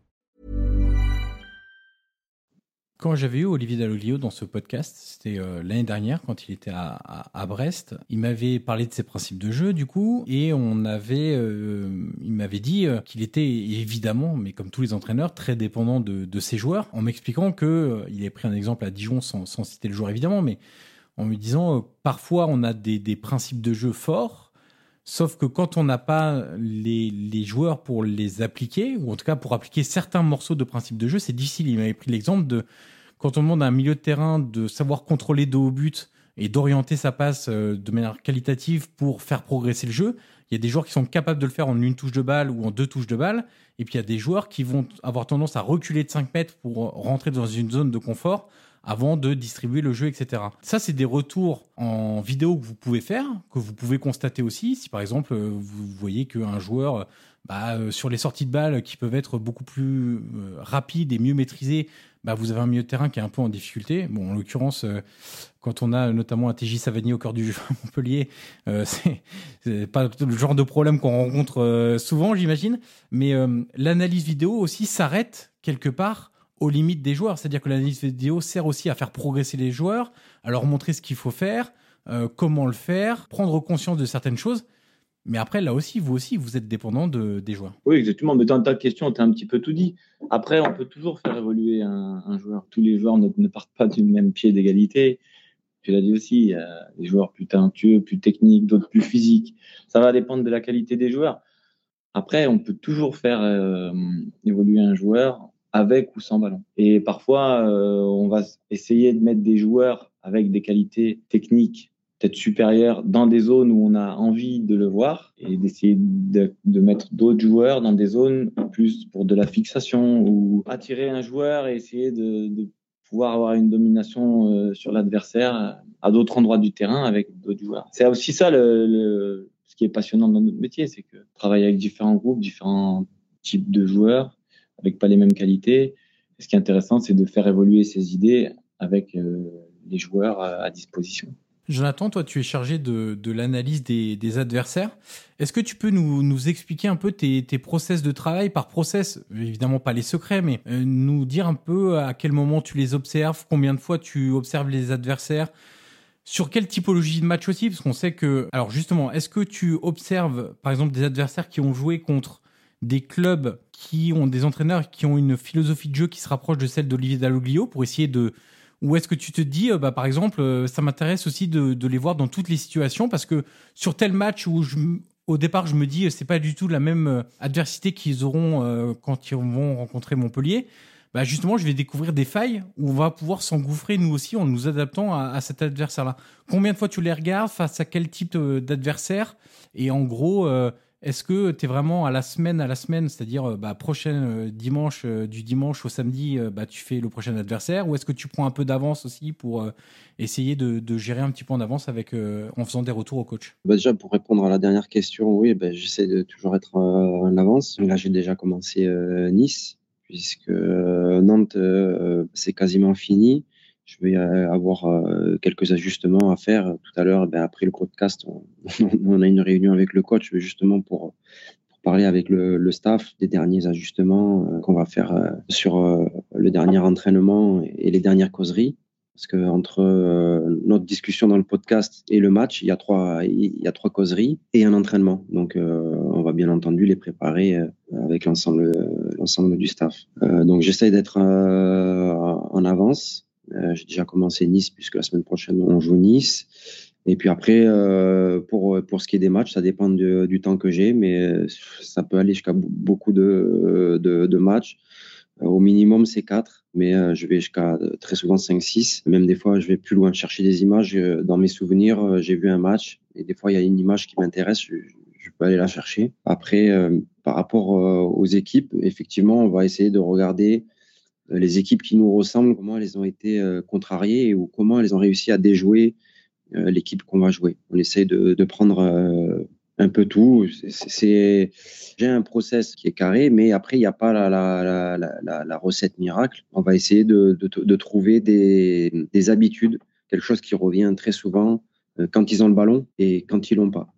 Quand j'avais eu Olivier Dalloglio dans ce podcast, c'était euh, l'année dernière quand il était à, Brest, il m'avait parlé de ses principes de jeu du coup, et on avait, euh, il m'avait dit euh, qu'il était évidemment, mais comme tous les entraîneurs, très dépendant de, ses joueurs, en m'expliquant que il avait pris un exemple à Dijon sans, citer le joueur évidemment, mais en me disant parfois on a des, des principes de jeu forts Sauf que quand on n'a pas les, les, joueurs pour les appliquer, ou en tout cas pour appliquer certains morceaux de principe de jeu, c'est difficile. Il m'avait pris l'exemple de quand on demande à un milieu de terrain de savoir contrôler dos au but et d'orienter sa passe euh, de manière qualitative pour faire progresser le jeu. Il y a des joueurs qui sont capables de le faire en une touche de balle ou en deux touches de balle. Et puis il y a des joueurs qui vont avoir tendance à reculer de 5 mètres pour rentrer dans une zone de confort avant de distribuer le jeu, etc. Ça, c'est des retours en vidéo que vous pouvez faire, que vous pouvez constater aussi. Si par exemple, vous voyez qu'un joueur, bah, euh, sur les sorties de balles qui peuvent être beaucoup plus euh, rapides et mieux maîtrisées, bah, vous avez un milieu de terrain qui est un peu en difficulté. Bon, en l'occurrence, euh, quand on a notamment un TJ Savani au cœur du jeu à Montpellier, euh, c'est pas le genre de problème qu'on rencontre souvent, j'imagine. Mais l'analyse vidéo aussi s'arrête quelque part aux limites des joueurs. C'est-à-dire que l'analyse vidéo sert aussi à faire progresser les joueurs, à leur montrer ce qu'il faut faire, euh, comment le faire, prendre conscience de certaines choses. Mais après, là aussi, vous aussi, vous êtes dépendant de, des joueurs. Oui, exactement. Mais dans ta question, tu as un petit peu tout dit. Après, on peut toujours faire évoluer un, joueur. Tous les joueurs ne, partent pas du même pied d'égalité. Tu l'as dit aussi, a des joueurs plus talentueux, plus techniques, d'autres plus physiques. Ça va dépendre de la qualité des joueurs. Après, on peut toujours faire euh, évoluer un joueur avec ou sans ballon. Et parfois, euh, on va essayer de mettre des joueurs avec des qualités techniques peut-être supérieures dans des zones où on a envie de le voir et d'essayer de, de, mettre d'autres joueurs dans des zones plus pour de la fixation ou attirer un joueur et essayer de, de pouvoir avoir une domination euh, sur l'adversaire à d'autres endroits du terrain avec d'autres joueurs. C'est aussi ça le, le, ce qui est passionnant dans notre métier, c'est que travailler avec différents groupes, différents types de joueurs, avec pas les mêmes qualités. ce qui est intéressant, c'est de faire évoluer ces idées avec euh, les joueurs à, disposition. Jonathan, toi, tu es chargé de, l'analyse des, adversaires. Est-ce que tu peux nous, expliquer un peu tes, tes, process de travail? Par process Évidemment, pas les secrets, mais euh, nous dire un peu à quel moment tu les observes, combien de fois tu observes les adversaires, sur quelle typologie de match aussi? Parce qu'on sait que... Alors justement, est-ce que tu observes, par exemple, des adversaires qui ont joué contre des clubs qui ont des entraîneurs qui ont une philosophie de jeu qui se rapproche de celle d'Olivier Dalloglio pour essayer de ou est-ce que tu te dis, euh, bah, par exemple, euh, ça m'intéresse aussi de, les voir dans toutes les situations parce que sur tel match où au départ je me dis c'est pas du tout la même euh, adversité qu'ils auront quand ils vont rencontrer Montpellier, bah justement je vais découvrir des failles où on va pouvoir s'engouffrer nous aussi en nous adaptant à cet adversaire-là. Combien de fois tu les regardes face à quel type d'adversaire? Et en gros est-ce que tu es vraiment à la semaine à la semaine, c'est-à-dire euh, bah, prochain euh, dimanche, euh, du dimanche au samedi, bah, tu fais le prochain adversaire Ou est-ce que tu prends un peu d'avance aussi pour essayer de, gérer un petit peu en avance avec, en faisant des retours au coach? Bah Déjà, pour répondre à la dernière question, oui, bah, j'essaie de toujours être en avance. Là, j'ai déjà commencé Nice, puisque Nantes, c'est quasiment fini je vais euh, avoir euh, quelques ajustements à faire. Tout à l'heure, ben, après le podcast, on, a une réunion avec le coach justement pour, parler avec le, staff des derniers ajustements euh, qu'on va faire sur le dernier entraînement et les dernières causeries. Parce que entre notre discussion dans le podcast et le match, il y a trois, causeries et un entraînement. Donc, on va bien entendu les préparer avec l'ensemble, du staff. donc, j'essaie d'être en avance j'ai déjà commencé Nice puisque la semaine prochaine on joue Nice. Et puis après, euh, pour, pour ce qui est des matchs, ça dépend du temps que j'ai, mais ça peut aller jusqu'à beaucoup de, de, matchs. Au minimum, c'est 4, mais je vais jusqu'à très souvent 5-6. Même des fois, je vais plus loin chercher des images. Dans mes souvenirs, j'ai vu un match et des fois, il y a une image qui m'intéresse. Je, peux aller la chercher. Après, par rapport aux équipes, effectivement, on va essayer de regarder euh, les équipes qui nous ressemblent, comment elles ont été euh, contrariées ou comment elles ont réussi à déjouer euh, l'équipe qu'on va jouer. On essaye de, prendre un peu tout. J'ai un process qui est carré, mais après il n'y a pas la, recette miracle. On va essayer de, trouver des, des, habitudes, quelque chose qui revient très souvent quand ils ont le ballon et quand ils l'ont pas.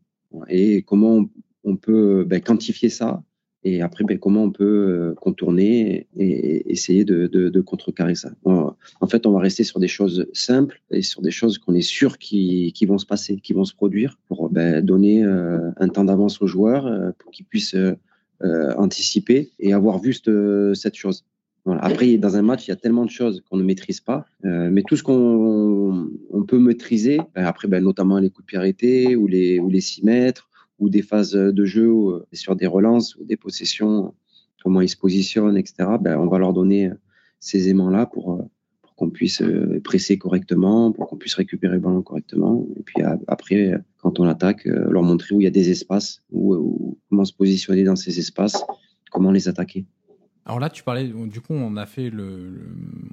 Et comment on peut ben, quantifier ça et après, ben, comment on peut euh, contourner et, essayer de, contrecarrer ça? En fait, on va rester sur des choses simples et sur des choses qu'on est sûr qui, vont se passer, qui vont se produire, pour ben, donner euh, un temps d'avance aux joueurs euh, pour qu'ils puissent anticiper et avoir vu cette, chose. Après, dans un match, il y a tellement de choses qu'on ne maîtrise pas, mais tout ce qu'on on peut maîtriser, ben, après, notamment les coups de pied arrêtés ou les, ou les 6 mètres, ou des phases de jeu sur des relances ou des possessions, comment ils se positionnent, etc. Ben, on va leur donner ces aimants-là pour, pour qu'on puisse presser correctement, pour qu'on puisse récupérer le ballon correctement. Et puis après, quand on attaque, leur montrer où il y a des espaces, comment se positionner dans ces espaces, comment les attaquer. Alors là, tu parlais, du coup, on a fait le,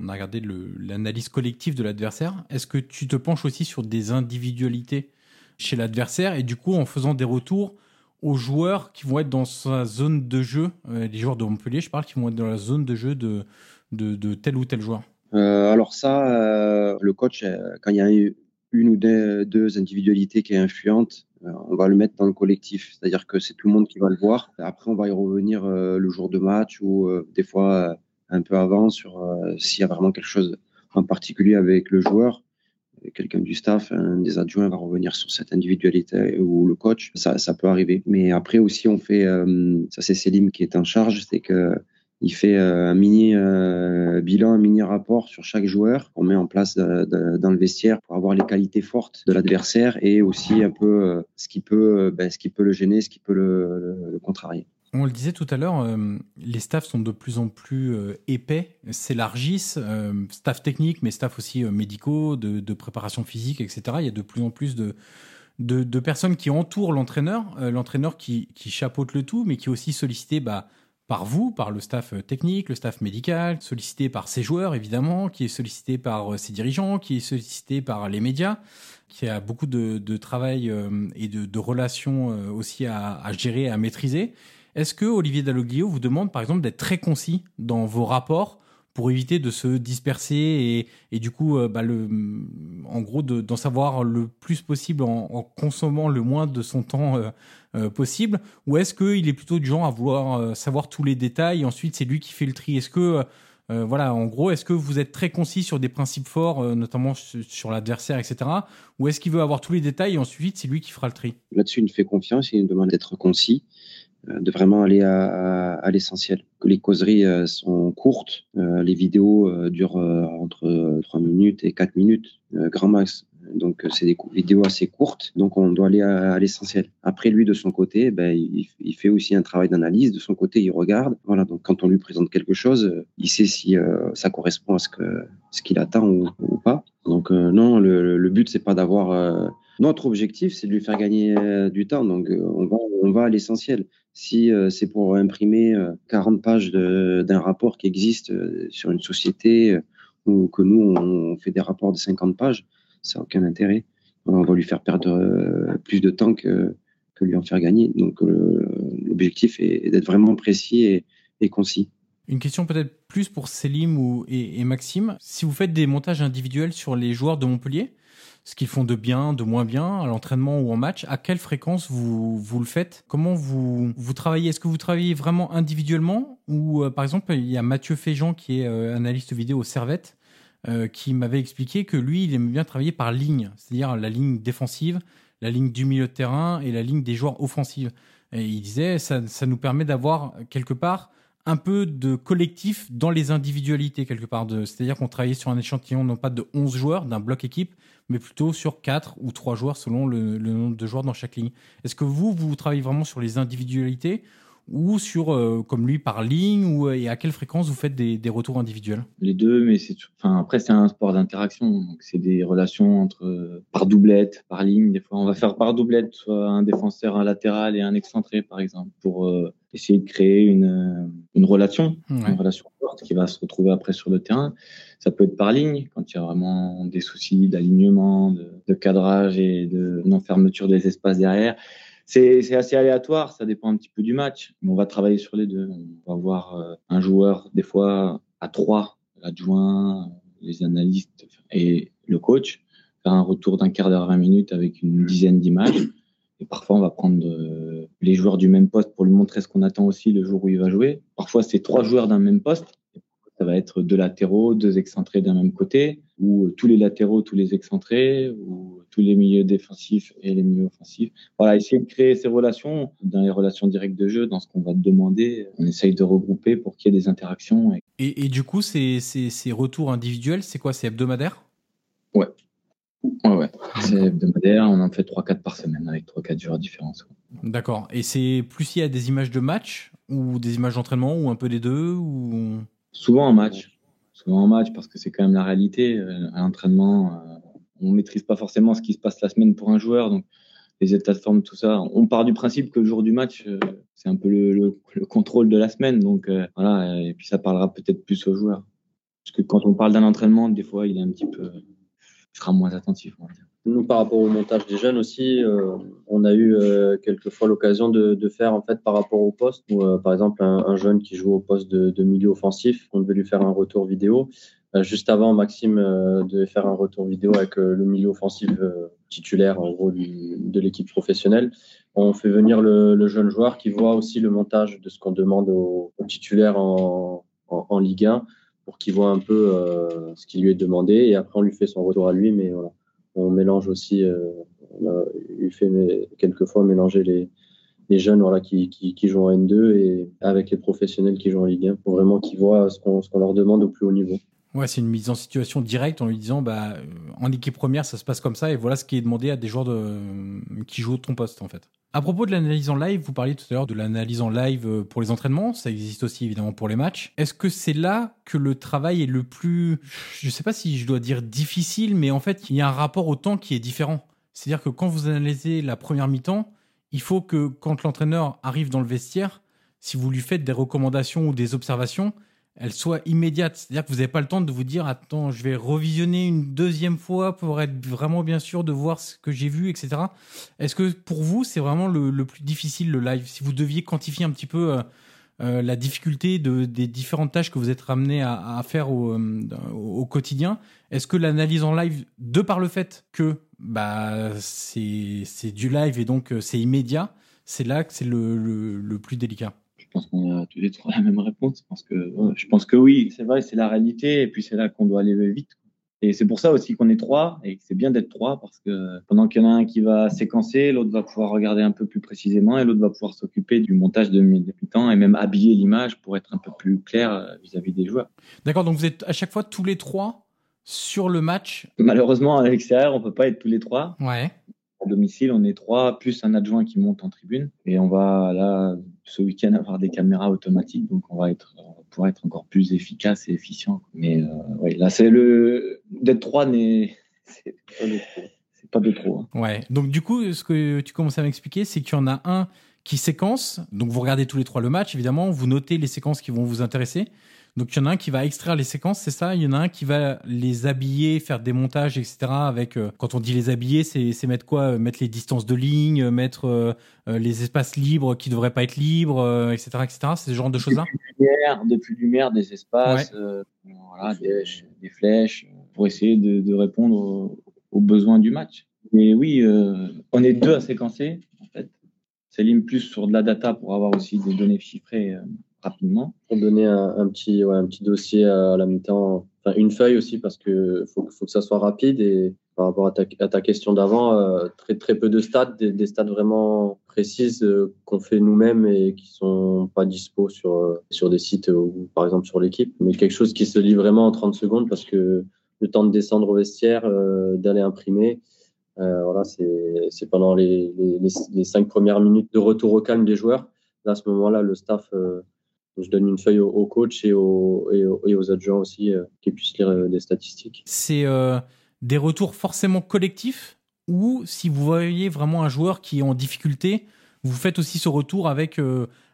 on a regardé l'analyse collective de l'adversaire. Est-ce que tu te penches aussi sur des individualités? Chez l'adversaire et du coup, en faisant des retours aux joueurs qui vont être dans sa zone de jeu, euh, les joueurs de Montpellier, je parle, qui vont être dans la zone de jeu de, de, tel ou tel joueur euh, Alors ça, euh, le coach, quand il y a une ou deux individualités qui est influente, on va le mettre dans le collectif. C'est-à-dire que c'est tout le monde qui va le voir. Après, on va y revenir le jour de match ou des fois un peu avant sur s'il y a vraiment quelque chose en particulier avec le joueur. Quelqu'un du staff, un des adjoints va revenir sur cette individualité ou le coach. Ça, peut arriver. Mais après aussi, on fait, ça c'est Selim qui est en charge, c'est que il fait euh, un mini euh, bilan, un mini rapport sur chaque joueur qu'on met en place euh, dans le vestiaire pour avoir les qualités fortes de l'adversaire et aussi un peu ce qui peut, ben, ce qui peut le gêner, ce qui peut le, contrarier. On le disait tout à l'heure, les staffs sont de plus en plus épais, s'élargissent, staff technique, mais staff aussi médicaux, de, préparation physique, etc. Il y a de plus en plus de, personnes qui entourent l'entraîneur, l'entraîneur qui, chapeaute le tout, mais qui est aussi sollicité bah, par vous, par le staff euh, technique, le staff médical, sollicité par ses joueurs évidemment, qui est sollicité par euh, ses dirigeants, qui est sollicité par les médias, qui a beaucoup de, travail euh, et de, relations aussi à, gérer, à maîtriser. Est-ce que Olivier Dalloglio vous demande par exemple d'être très concis dans vos rapports pour éviter de se disperser et, du coup, bah, le, en gros, d'en savoir le plus possible en, consommant le moins de son temps euh, possible? Ou est-ce qu'il est plutôt du genre à vouloir euh, savoir tous les détails et ensuite c'est lui qui fait le tri? Est-ce que, euh, voilà, en gros, est-ce que vous êtes très concis sur des principes forts, notamment sur l'adversaire, etc. Ou est-ce qu'il veut avoir tous les détails et ensuite c'est lui qui fera le tri? Là-dessus, il nous fait confiance, il nous demande d'être concis de vraiment aller à, à, l'essentiel. Que les causeries sont courtes, les vidéos durent entre 3 minutes et 4 minutes, grand max. Donc, euh, c'est des vidéos assez courtes. Donc, on doit aller à, l'essentiel. Après, lui, de son côté, ben, il, fait aussi un travail d'analyse. De son côté, il regarde. Voilà. Donc, quand on lui présente quelque chose, euh, il sait si euh, ça correspond à ce que ce qu'il attend ou, pas. Donc, non, le, le but, c'est pas d'avoir. notre objectif, c'est de lui faire gagner du temps. Donc, on va à l'essentiel. Si c'est pour imprimer 40 pages d'un rapport qui existe sur une société ou que nous, on fait des rapports de 50 pages, ça n'a aucun intérêt. On va lui faire perdre euh, plus de temps que, que lui en faire gagner. Donc euh, l'objectif est, d'être vraiment précis et, et, concis. Une question peut-être plus pour Selim ou, et, Maxime. Si vous faites des montages individuels sur les joueurs de Montpellier, ce qu'ils font de bien, de moins bien, à l'entraînement ou en match, à quelle fréquence vous, vous le faites? Comment vous, vous travaillez? Est-ce que vous travaillez vraiment individuellement? Ou euh, par exemple, il y a Mathieu Féjean qui est analyste vidéo au Servette euh, qui m'avait expliqué que lui, il aimait bien travailler par ligne, c'est-à-dire la ligne défensive, la ligne du milieu de terrain et la ligne des joueurs offensifs. Et il disait, ça, ça nous permet d'avoir quelque part un peu de collectif dans les individualités quelque part. C'est-à-dire qu'on travaillait sur un échantillon non pas de 11 joueurs d'un bloc équipe, mais plutôt sur 4 ou 3 joueurs selon le, nombre de joueurs dans chaque ligne. Est-ce que vous, vous travaillez vraiment sur les individualités ou sur, euh, comme lui, par ligne ou, euh, Et à quelle fréquence vous faites des, des retours individuels? Les deux, mais c'est, enfin, après, c'est un sport d'interaction. Donc, c'est des relations entre, euh, par doublette, par ligne. Des fois, on va faire par doublette, un défenseur, un latéral et un excentré, par exemple, pour essayer de créer une, une relation, une relation forte qui va se retrouver après sur le terrain. Ça peut être par ligne, quand il y a vraiment des soucis d'alignement, de, de cadrage et de non-fermeture des espaces derrière c'est assez aléatoire, ça dépend un petit peu du match. on va travailler sur les deux. On va voir euh, un joueur, des fois, à trois, l'adjoint, les analystes et le coach, faire un retour d'un quart d'heure, 20 minutes avec une dizaine d'images. Et parfois, on va prendre euh, les joueurs du même poste pour lui montrer ce qu'on attend aussi le jour où il va jouer. Parfois, c'est trois joueurs d'un même poste. Ça va être deux latéraux, deux excentrés d'un même côté, ou tous les latéraux, tous les excentrés, ou tous les milieux défensifs et les milieux offensifs. Voilà, essayer de créer ces relations dans les relations directes de jeu, dans ce qu'on va te demander. On essaye de regrouper pour qu'il y ait des interactions. Et, et, du coup, ces, ces, ces retours individuels, c'est quoi? C'est hebdomadaire? Ouais. Ouais, ouais. C'est hebdomadaire. On en fait 3-4 par semaine avec 3-4 joueurs différents. D'accord. Et c'est plus il y a des images de match ou des images d'entraînement ou un peu des deux ou... Souvent en match. Souvent en match parce que c'est quand même la réalité. Euh, à l'entraînement, euh, on maîtrise pas forcément ce qui se passe la semaine pour un joueur. Donc, les états de forme, tout ça. On part du principe que le jour du match, euh, c'est un peu le, le, contrôle de la semaine. Donc, voilà. Et puis, ça parlera peut-être plus aux joueurs. Parce que quand on parle d'un entraînement, des fois, il est un petit peu, sera moins attentif, on va dire. Nous, par rapport au montage des jeunes aussi, euh, on a eu euh, quelquefois l'occasion de, faire en fait par rapport au poste. Où, euh, par exemple, un, un, jeune qui joue au poste de, milieu offensif, on devait lui faire un retour vidéo. juste avant, Maxime devait faire un retour vidéo avec le milieu offensif titulaire en gros de l'équipe professionnelle. On fait venir le, jeune joueur qui voit aussi le montage de ce qu'on demande en, en, en, Ligue 1 pour qu'il voit un peu ce qui lui est demandé et après on lui fait son retour à lui. Mais voilà on mélange aussi, euh, on a eu fait quelquefois mélanger les, jeunes voilà, qui, qui, jouent en N2 et avec les professionnels qui jouent en Ligue 1 pour vraiment qu'ils voient ce qu'on leur demande au plus haut niveau. Ouais, c'est une mise en situation directe en lui disant bah, en équipe première, ça se passe comme ça et voilà ce qui est demandé à des joueurs de, qui jouent ton poste en fait. À propos de l'analyse en live, vous parliez tout à l'heure de l'analyse en live euh, pour les entraînements, ça existe aussi évidemment pour les matchs. Est-ce que c'est là que le travail est le plus, je sais pas si je dois dire difficile, mais en fait il y a un rapport au temps qui est différent. C'est-à-dire que quand vous analysez la première mi-temps, il faut que quand l'entraîneur arrive dans le vestiaire, si vous lui faites des recommandations ou des observations, elle soit immédiate. C'est-à-dire que vous n'avez pas le temps de vous dire attends, je vais revisionner une deuxième fois pour être vraiment bien sûr de voir ce que j'ai vu, etc. Est-ce que pour vous, c'est vraiment le, plus difficile, le live? Si vous deviez quantifier un petit peu euh, euh, la difficulté de, des différentes tâches que vous êtes ramené à, faire au, euh, au quotidien, est-ce que l'analyse en live, de par le fait que bah, c'est du live et donc c'est immédiat, c'est là que c'est le, plus délicat? Pense qu'on a tous les trois la même réponse. Je pense que, je pense que oui, c'est vrai, c'est la réalité, et puis c'est là qu'on doit aller vite. Et c'est pour ça aussi qu'on est trois, et que c'est bien d'être trois, parce que pendant qu'il y en a un qui va séquencer, l'autre va pouvoir regarder un peu plus précisément, et l'autre va pouvoir s'occuper du montage de mi-temps, et même habiller l'image pour être un peu plus clair euh, vis-à-vis des joueurs. D'accord, donc vous êtes à chaque fois tous les trois sur le match? Malheureusement, à l'extérieur, on peut pas être tous les trois. Ouais. À domicile, on est trois, plus un adjoint qui monte en tribune. Et on va là, ce week-end, avoir des caméras automatiques. Donc, on va être, pour être encore plus efficace et efficient. Mais euh, là, c'est le. D'être trois, n'est. C'est pas de trop. Hein. Ouais. Donc, du coup, ce que tu commences à m'expliquer, c'est qu'il y en a un qui séquence. Donc, vous regardez tous les trois le match, évidemment. Vous notez les séquences qui vont vous intéresser. Donc il y en a un qui va extraire les séquences, c'est ça? Il y en a un qui va les habiller, faire des montages, etc. Avec euh, quand on dit les habiller, c'est mettre quoi? Euh, Mettre les distances de ligne, mettre euh, les espaces libres qui devraient pas être libres, etc., etc. C'est ce genre de choses-là? Des plus lumière, des espaces, voilà, des, flèches, pour essayer de, de répondre aux, aux, besoins du match. Et oui, on est deux à séquencer en fait. Céline plus sur de la data pour avoir aussi des données chiffrées rapidement. Pour donner un, petit, un petit dossier à la mi-temps, une feuille aussi parce que faut, faut que ça soit rapide et par rapport à ta, question d'avant, euh, très très peu de stats, des, des stats vraiment précises euh, qu'on fait nous-mêmes et qui sont pas dispo sur euh, sur des sites ou par exemple sur l'équipe, mais quelque chose qui se lit vraiment en 30 secondes parce que le temps de descendre au vestiaire, d'aller imprimer, voilà, c'est pendant les, les, les, cinq premières minutes de retour au calme des joueurs. Là, à ce moment-là, le staff je donne une feuille au, coach et aux, aux, adjoints aussi euh, qui puissent lire euh, des statistiques. C'est euh, des retours forcément collectifs ou si vous voyez vraiment un joueur qui est en difficulté, vous faites aussi ce retour avec.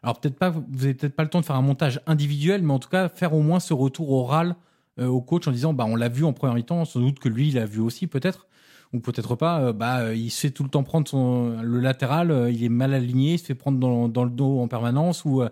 alors peut-être pas, vous n'avez peut-être pas le temps de faire un montage individuel, mais en tout cas faire au moins ce retour oral au coach en disant bah on l'a vu en première mi-temps, sans doute que lui il l'a vu aussi peut-être ou peut-être pas, bah, il se fait tout le temps prendre son, le latéral, il est mal aligné, il se fait prendre dans, dans le dos en permanence, ou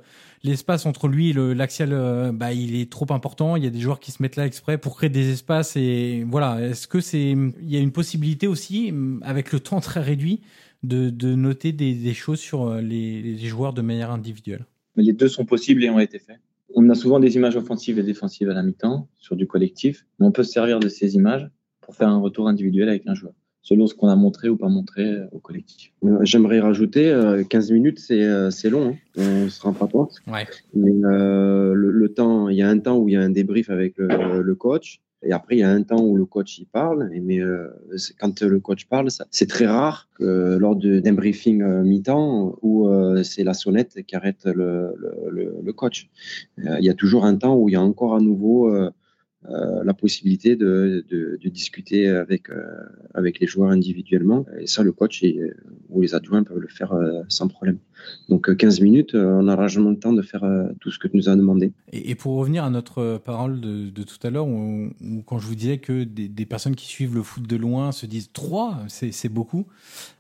l'espace entre lui et l'axial, euh, bah, il est trop important. Il y a des joueurs qui se mettent là exprès pour créer des espaces et voilà. Est-ce que c'est, il y a une possibilité aussi, avec le temps très réduit, de, de noter des, des, choses sur euh, les, les, joueurs de manière individuelle? Les deux sont possibles et ont été faits. On a souvent des images offensives et défensives à la mi-temps sur du collectif, mais on peut se servir de ces images pour faire un retour individuel avec un joueur selon ce qu'on a montré ou pas montré euh, au collectif. Euh, j'aimerais rajouter, 15 euh, minutes, c'est long, hein. on se rend pas compte. Ouais. Mais le, le, temps, il y a un temps où il y a un débrief avec le, le coach. Et après, il y a un temps où le coach il parle, mais euh, quand le coach parle, c'est très rare que lors d'un briefing euh, mi-temps où euh, c'est la sonnette qui arrête le, le, le coach. il y a toujours un temps où il y a encore à nouveau euh, la possibilité de, de, discuter avec, euh, avec les joueurs individuellement. Et ça, le coach euh, ou les adjoints peuvent le faire sans problème. Donc 15 minutes, on a largement le temps de faire tout ce que tu nous as demandé. Et, pour revenir à notre parole de, tout à l'heure, quand je vous disais que des, personnes qui suivent le foot de loin se disent 3, c'est beaucoup.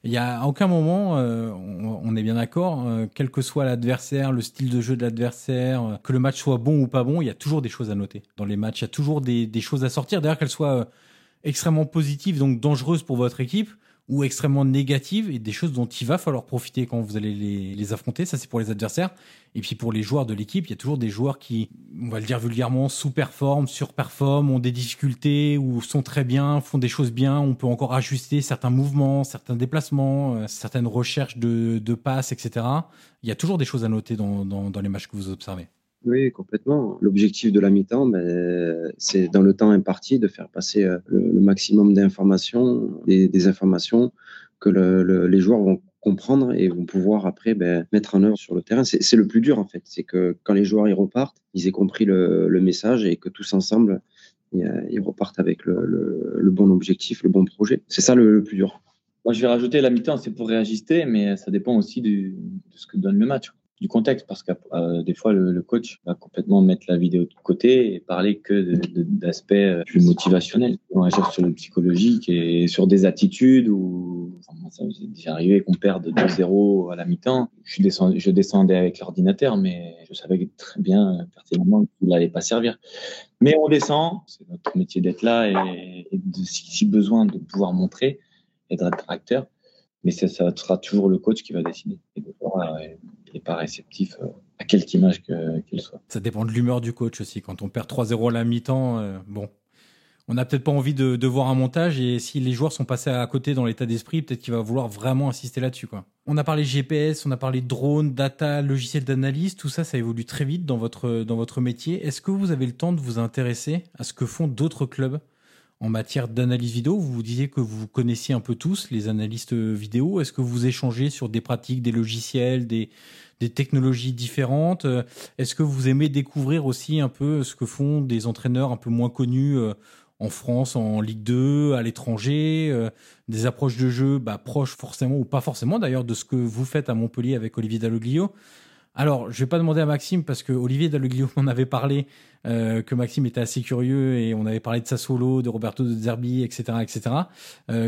Il n'y a aucun moment, on, est bien d'accord, quel que soit l'adversaire, le style de jeu de l'adversaire, que le match soit bon ou pas bon, il y a toujours des choses à noter. Dans les matchs, il y a toujours des, choses à sortir. D'ailleurs, qu'elles soient euh, extrêmement positives, donc dangereuses pour votre équipe, ou extrêmement négatives, et des choses dont il va falloir profiter quand vous allez les, affronter. Ça, c'est pour les adversaires. Et puis pour les joueurs de l'équipe, il y a toujours des joueurs qui, on va le dire vulgairement, sous-performent, surperforment, ont des difficultés, ou sont très bien, font des choses bien. On peut encore ajuster certains mouvements, certains déplacements, euh, certaines recherches de, passes, etc. Il y a toujours des choses à noter dans les matchs que vous observez. Oui, complètement. L'objectif de la mi-temps, ben, c'est dans le temps imparti de faire passer euh, le, maximum d'informations, des, informations que les joueurs vont comprendre et vont pouvoir après ben, mettre en œuvre sur le terrain. C'est le plus dur en fait. C'est que quand les joueurs y repartent, ils aient compris le, message et que tous ensemble, ils repartent avec le, bon objectif, le bon projet. C'est ça le, plus dur. Moi, je vais rajouter la mi-temps, c'est pour réajuster, mais ça dépend aussi de ce que donne le match du contexte parce que euh, des fois le, coach va complètement mettre la vidéo de côté et parler que d'aspects euh, plus motivationnels, on agir sur le psychologique et sur des attitudes où enfin, ça m'est déjà arrivé qu'on perde 2-0 à la mi-temps. Je, descendais, je descendais avec l'ordinateur, mais je savais très bien pertinemment qu'il n'allait pas servir. Mais on descend, c'est notre métier d'être là et, de, si besoin de pouvoir montrer et d'être acteur. Mais ça, ça, sera toujours le coach qui va décider. De pas réceptif euh, à quelque image qu'il soit. Ça dépend de l'humeur du coach aussi. Quand on perd 3-0 à la mi-temps, euh, bon, on n'a peut-être pas envie de, voir un montage et si les joueurs sont passés à côté dans l'état d'esprit, peut-être qu'il va vouloir vraiment insister là-dessus. On a parlé GPS, on a parlé drone, data, logiciel d'analyse, tout ça, ça évolue très vite dans votre, dans votre métier. Est-ce que vous avez le temps de vous intéresser à ce que font d'autres clubs en matière d'analyse vidéo? Vous vous disiez que vous connaissiez un peu tous les analystes vidéo. Est-ce que vous échangez sur des pratiques, des logiciels, des, des technologies différentes. Euh, est-ce que vous aimez découvrir aussi un peu ce que font des entraîneurs un peu moins connus euh, en France, en Ligue 2, à l'étranger, euh, des approches de jeu bah, proches forcément ou pas forcément d'ailleurs de ce que vous faites à Montpellier avec Olivier Dalloglio. Alors, je vais pas demander à Maxime parce que Olivier Dalloglio m'en avait parlé, que Maxime était assez curieux et on avait parlé de Sassolo, de Roberto de Zerbi, etc., etc.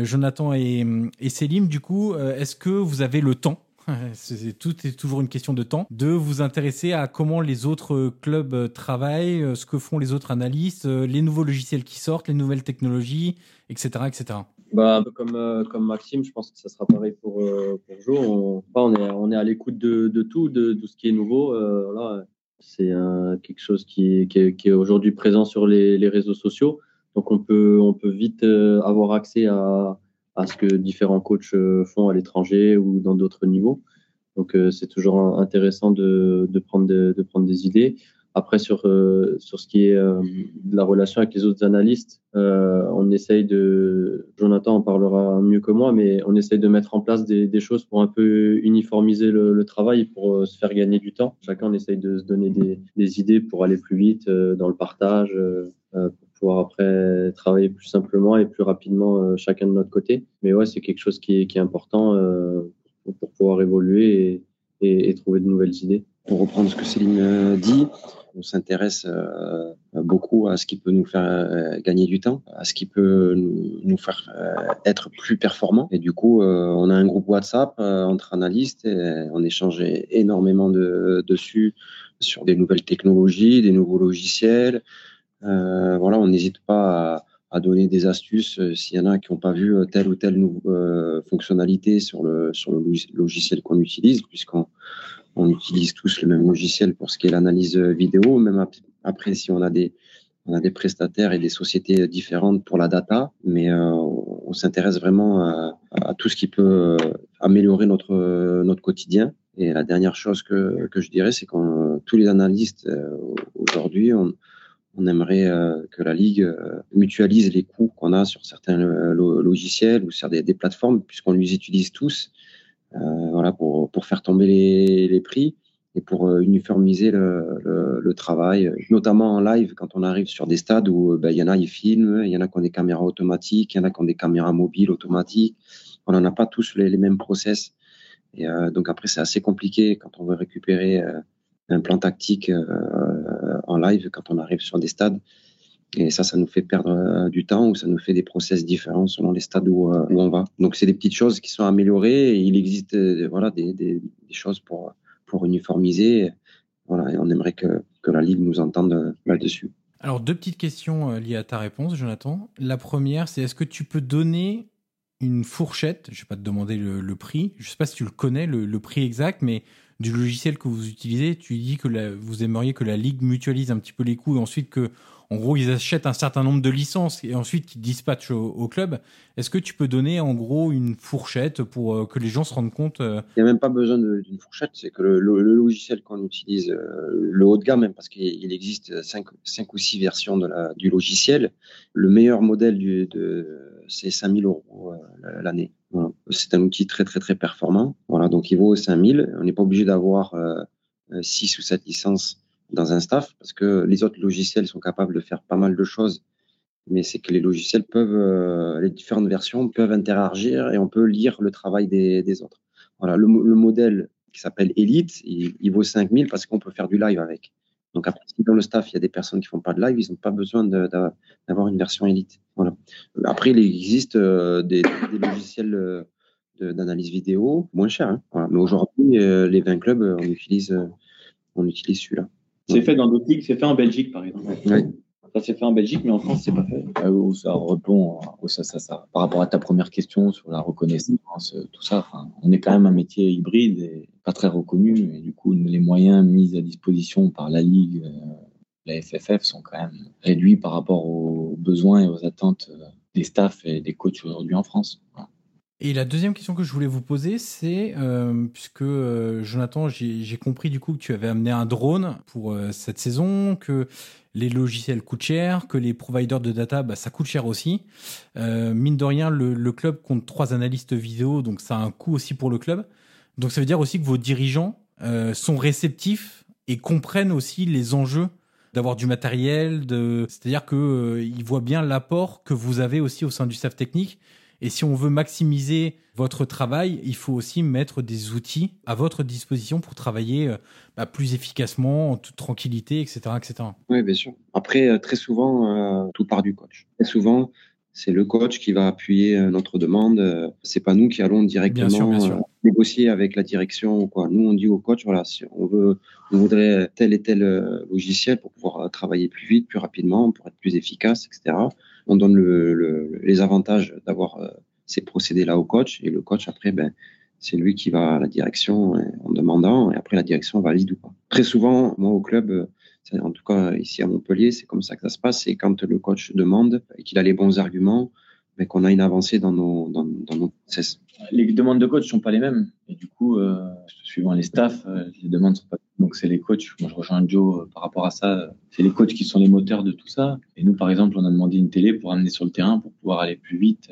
Jonathan et, et du coup, est-ce que vous avez le temps c'est tout est toujours une question de temps, de vous intéresser à comment les autres clubs euh, travaillent, euh, ce que font les autres analystes, euh, les nouveaux logiciels qui sortent, les nouvelles technologies, etc., etc. Bah, un peu comme, comme Maxime, je pense que ça sera pareil pour, pour Joe. On, on, est, on est à l'écoute de, de, tout, de, tout ce qui est nouveau. voilà. C'est quelque chose qui, qui qui est aujourd'hui présent sur les, les, réseaux sociaux. Donc on peut, on peut vite avoir accès à, à ce que différents coachs euh, font à l'étranger ou dans d'autres niveaux. Donc euh, c'est toujours intéressant de, prendre de, de, prendre des idées. Après sur euh, sur ce qui est de la relation avec les autres analystes, on essaye de Jonathan en parlera mieux que moi, mais on essaye de mettre en place des, choses pour un peu uniformiser le, le, travail pour se faire gagner du temps. Chacun on essaye de se donner des, des idées pour aller plus vite dans le partage, pour pouvoir après travailler plus simplement et plus rapidement euh, chacun de notre côté. Mais ouais, c'est quelque chose qui est, important euh, pour, pouvoir évoluer et, trouver de nouvelles idées. Pour reprendre ce que Céline euh, dit, on s'intéresse beaucoup à ce qui peut nous faire gagner du temps, à ce qui peut nous faire être plus performants. Et du coup, on a un groupe WhatsApp entre analystes on échange énormément de, dessus sur des nouvelles technologies, des nouveaux logiciels, voilà, on n'hésite pas à, donner des astuces euh, s'il y en a qui n'ont pas vu euh, telle ou telle fonctionnalité sur le, sur le logiciel qu'on utilise, puisqu'on on utilise tous le même logiciel pour ce qui est l'analyse vidéo, même après si on a des on a des prestataires et des sociétés différentes pour la data, mais on s'intéresse vraiment à, à, tout ce qui peut améliorer notre notre quotidien. Et la dernière chose que, que je dirais, c'est que tous les analystes aujourd'hui, on, On aimerait que la ligue mutualise les coûts qu'on a sur certains logiciels ou sur des, plateformes, puisqu'on les utilise tous, voilà, pour, pour faire tomber les, les prix et pour euh, uniformiser le, le, travail, notamment en live quand on arrive sur des stades où ben, il y en a ils filment, il y en a qui ont des caméras automatiques, il y en a qui ont des caméras mobiles automatiques. On n'en a pas tous les, les mêmes process. Et euh, donc après c'est assez compliqué quand on veut récupérer euh, un plan tactique euh, en live quand on arrive sur des stades. Et ça, ça nous fait perdre euh, du temps ou ça nous fait des process différents selon les stades où, où on va. Donc c'est des petites choses qui sont améliorées il existe voilà des, choses pour pour uniformiser. Voilà, et on aimerait que, que la Ligue nous entende euh, là-dessus. Alors, deux petites questions euh, liées à ta réponse, Jonathan. La première, c'est est-ce que tu peux donner une fourchette Je ne vais pas te demander le, prix. Je ne sais pas si tu le connais, le, le, prix exact, mais du logiciel que vous utilisez, tu dis que vous aimeriez que la Ligue mutualise un petit peu les coûts et ensuite que en gros, ils achètent un certain nombre de licences et ensuite ils dispatchent au, club. Est-ce que tu peux donner en gros une fourchette pour euh, que les gens se rendent compte euh? Il n'y a même pas besoin d'une fourchette, c'est que le, logiciel qu'on utilise, euh, le haut de gamme, même parce qu'il existe cinq, cinq, ou six versions de la, du logiciel, le meilleur modèle du, de, c'est 5000 euros l'année. Voilà. C'est un outil très très très performant. Voilà, donc il vaut 5000. On n'est pas obligé d'avoir 6 ou 7 licences dans un staff parce que les autres logiciels sont capables de faire pas mal de choses. Mais c'est que les logiciels peuvent, euh, les différentes versions peuvent interagir et on peut lire le travail des, autres. Voilà, le, le, modèle qui s'appelle Elite, il, il, vaut 5000 parce qu'on peut faire du live avec. Donc après, si dans le staff, il y a des personnes qui font pas de live, ils n'ont pas besoin d'avoir une version Elite. Voilà. Après, il existe euh, des, des, logiciels euh, d'analyse vidéo moins chers. Hein. Voilà. Mais aujourd'hui, euh, les 20 clubs, on utilise, on utilise celui-là. C'est fait dans d'autres ligues, c'est fait en Belgique par exemple. Oui. Ça s'est fait en Belgique, mais en France, c'est pas fait. Euh, ça répond ça, ça, ça, par rapport à ta première question sur la reconnaissance, tout ça. On est quand même un métier hybride et pas très reconnu. Et du coup, les moyens mis à disposition par la Ligue, euh, la FFF, sont quand même réduits par rapport aux besoins et aux attentes euh, des staffs et des coachs aujourd'hui en France. Et la deuxième question que je voulais vous poser, c'est, euh, puisque Jonathan, j'ai compris du coup que tu avais amené un drone pour cette saison, que les logiciels coûtent cher, que les providers de data, bah, ça coûte cher aussi. Mine de rien, le, club compte trois analystes vidéo, donc ça a un coût aussi pour le club. Donc ça veut dire aussi que vos dirigeants euh, sont réceptifs et comprennent aussi les enjeux d'avoir du matériel, c'est-à-dire qu'ils euh, voient bien l'apport que vous avez aussi au sein du staff technique et si on veut maximiser votre travail, il faut aussi mettre des outils à votre disposition pour travailler bah, plus efficacement, en toute tranquillité, etc. etc. Oui, bien sûr. Après, très souvent, euh, tout part du coach. Très souvent, c'est le coach qui va appuyer notre demande. C'est pas nous qui allons directement bien sûr, bien sûr. négocier avec la direction ou quoi. Nous, on dit au coach, voilà, si on veut, on voudrait tel et tel logiciel pour pouvoir travailler plus vite, plus rapidement, pour être plus efficace, etc on donne le, le, les avantages d'avoir euh, ces procédés-là au coach et le coach après, ben, c'est lui qui va à la direction en demandant et après la direction valide ou pas. Très souvent, moi au club, en tout cas ici à Montpellier, c'est comme ça que ça se passe. C'est quand le coach demande et qu'il a les bons arguments, mais qu'on a une avancée dans nos, dans, dans nos. Les demandes de coach sont pas les mêmes et du coup, euh, suivant les staffs, euh, les demandes sont pas donc c'est les coachs. Moi je rejoins Joe euh, par rapport à ça. C'est les coachs qui sont les moteurs de tout ça. Et nous par exemple, on a demandé une télé pour amener sur le terrain pour pouvoir aller plus vite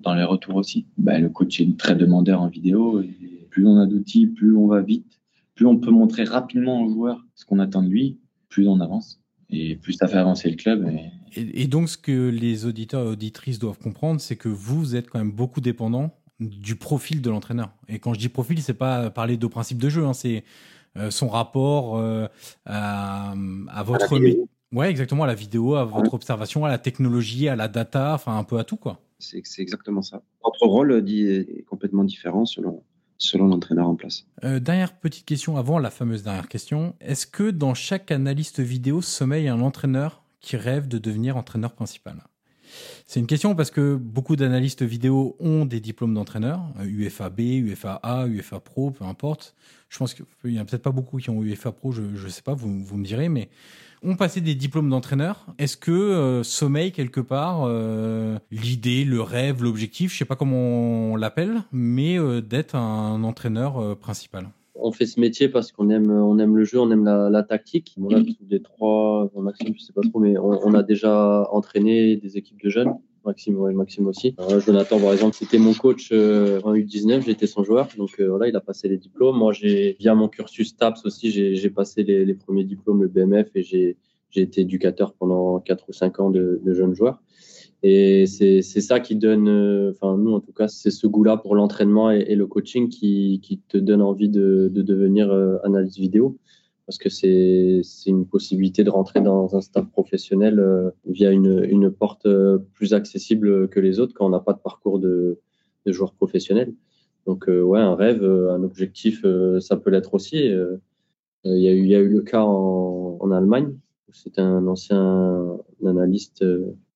dans les retours aussi. Ben, le coach est très demandeur en vidéo. Et plus on a d'outils, plus on va vite, plus on peut montrer rapidement au joueur ce qu'on attend de lui, plus on avance et plus ça fait avancer le club. Et... Et, et, donc, ce que les auditeurs et auditrices doivent comprendre, c'est que vous êtes quand même beaucoup dépendant du profil de l'entraîneur. Et quand je dis profil, c'est pas parler de principe de jeu, hein, c'est euh, son rapport euh, à, à, votre à ouais exactement à la vidéo, à votre ouais. observation, à la technologie, à la data, enfin un peu à tout quoi. C'est exactement ça. Votre rôle dit est complètement différent selon selon l'entraîneur en place. Euh, dernière petite question avant la fameuse dernière question. Est-ce que dans chaque analyste vidéo sommeille un entraîneur qui rêve de devenir entraîneur principal? C'est une question parce que beaucoup d'analystes vidéo ont des diplômes d'entraîneur, UFA B, UFA A, UFA Pro, peu importe. Je pense qu'il y en a peut-être pas beaucoup qui ont UFA Pro, je ne sais pas, vous, vous me direz, mais ont passé des diplômes d'entraîneur. Est-ce que euh, sommeil quelque part euh, l'idée, le rêve, l'objectif, je sais pas comment on l'appelle, mais euh, d'être un entraîneur euh, principal? On fait ce métier parce qu'on aime, on aime le jeu, on aime la, tactique. On a des trois, Maxime, je sais pas trop, mais on, a déjà entraîné des équipes de jeunes. Maxime, ouais, Maxime aussi. Jonathan, par exemple, c'était mon coach euh, en U19, j'étais son joueur, donc euh, voilà, il a passé les diplômes. Moi, j'ai via mon cursus TAPS aussi, j'ai passé les, premiers diplômes, le BMF, et j'ai été éducateur pendant 4 ou 5 ans de, jeunes joueurs. Et c'est ça qui donne, euh, enfin nous en tout cas, c'est ce goût-là pour l'entraînement et, le coaching qui, qui, te donne envie de, de devenir euh, analyste vidéo. Parce que c'est une possibilité de rentrer dans un staff professionnel euh, via une, une, porte plus accessible que les autres quand on n'a pas de parcours de, de joueur professionnel. Donc ouais, un rêve, un objectif, ça peut l'être aussi. Il y, a eu, il y a eu le cas en, en Allemagne. C'était un ancien analyste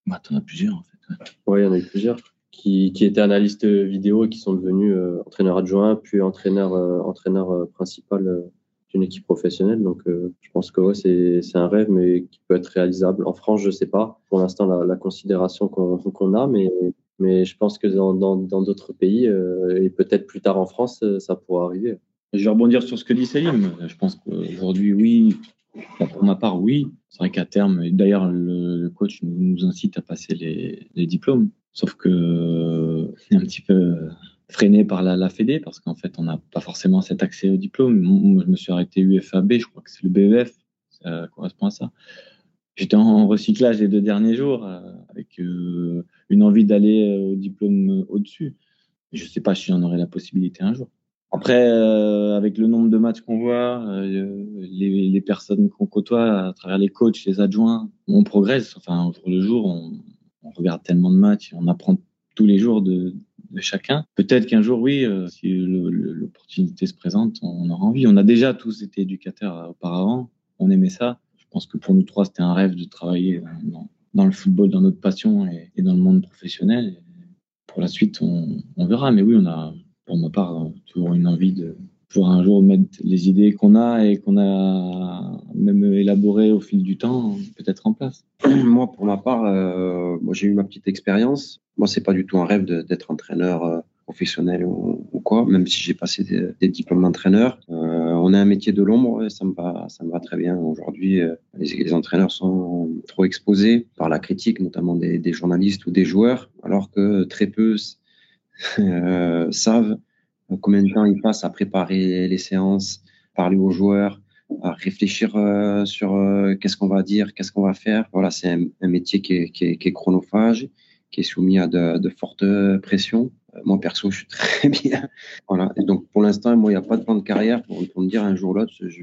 bah, t'en as plusieurs, en fait. Oui, il y en a eu plusieurs qui, qui étaient analystes vidéo et qui sont devenus euh, entraîneurs adjoints, puis entraîneur, euh, entraîneur euh, principal d'une équipe professionnelle. Donc, je pense que c'est un rêve, mais qui peut être réalisable. En France, je sais pas. Pour l'instant, la, considération qu'on a, mais, je pense que dans d'autres pays, et peut-être plus tard en France, ça pourra arriver. Je vais rebondir sur ce que dit Selim. Je pense qu'aujourd'hui, oui, pour ma part, oui. C'est vrai qu'à terme, d'ailleurs, le, coach nous incite à passer les, diplômes. Sauf que c'est un petit peu freiné par la, la Fédé parce qu'en fait, on n'a pas forcément cet accès au diplôme. Moi, je me suis arrêté UFAB, je crois que c'est le BEF, ça correspond à ça. J'étais en recyclage les deux derniers jours euh, avec euh, une envie d'aller au diplôme au-dessus. Je ne sais pas si j'en aurai la possibilité un jour. Après, euh, avec le nombre de matchs qu'on voit, euh, les, les, personnes qu'on côtoie à travers les coachs, les adjoints, on progresse. Enfin, au jour le jour, on, on regarde tellement de matchs, on apprend tous les jours de, de chacun. Peut-être qu'un jour, oui, euh, si l'opportunité se présente, on aura envie. On a déjà tous été éducateurs auparavant, on aimait ça. Je pense que pour nous trois, c'était un rêve de travailler dans, le football, dans notre passion et, dans le monde professionnel. pour la suite, on verra. Mais oui, on a pour ma part, toujours une envie de pouvoir un jour mettre les idées qu'on a et qu'on a même élaborées au fil du temps, peut-être en place. Moi, pour ma part, euh, moi j'ai eu ma petite expérience. Moi, c'est pas du tout un rêve d'être entraîneur euh, professionnel ou, quoi, même si j'ai passé des, diplômes d'entraîneur. Euh, on a un métier de l'ombre, ça me va, ça me va très bien. Aujourd'hui, les, entraîneurs sont trop exposés par la critique, notamment des, journalistes ou des joueurs, alors que très peu euh, combien de temps ils passent à préparer les séances, parler aux joueurs, à réfléchir euh, sur euh, qu'est-ce qu'on va dire, qu'est-ce qu'on va faire? Voilà, c'est un, métier qui est, chronophage, qui est soumis à de, fortes pressions. Moi, perso, je suis très bien. Voilà. Et donc, pour l'instant, moi, il n'y a pas de plan de carrière pour, me dire un jour ou l'autre, je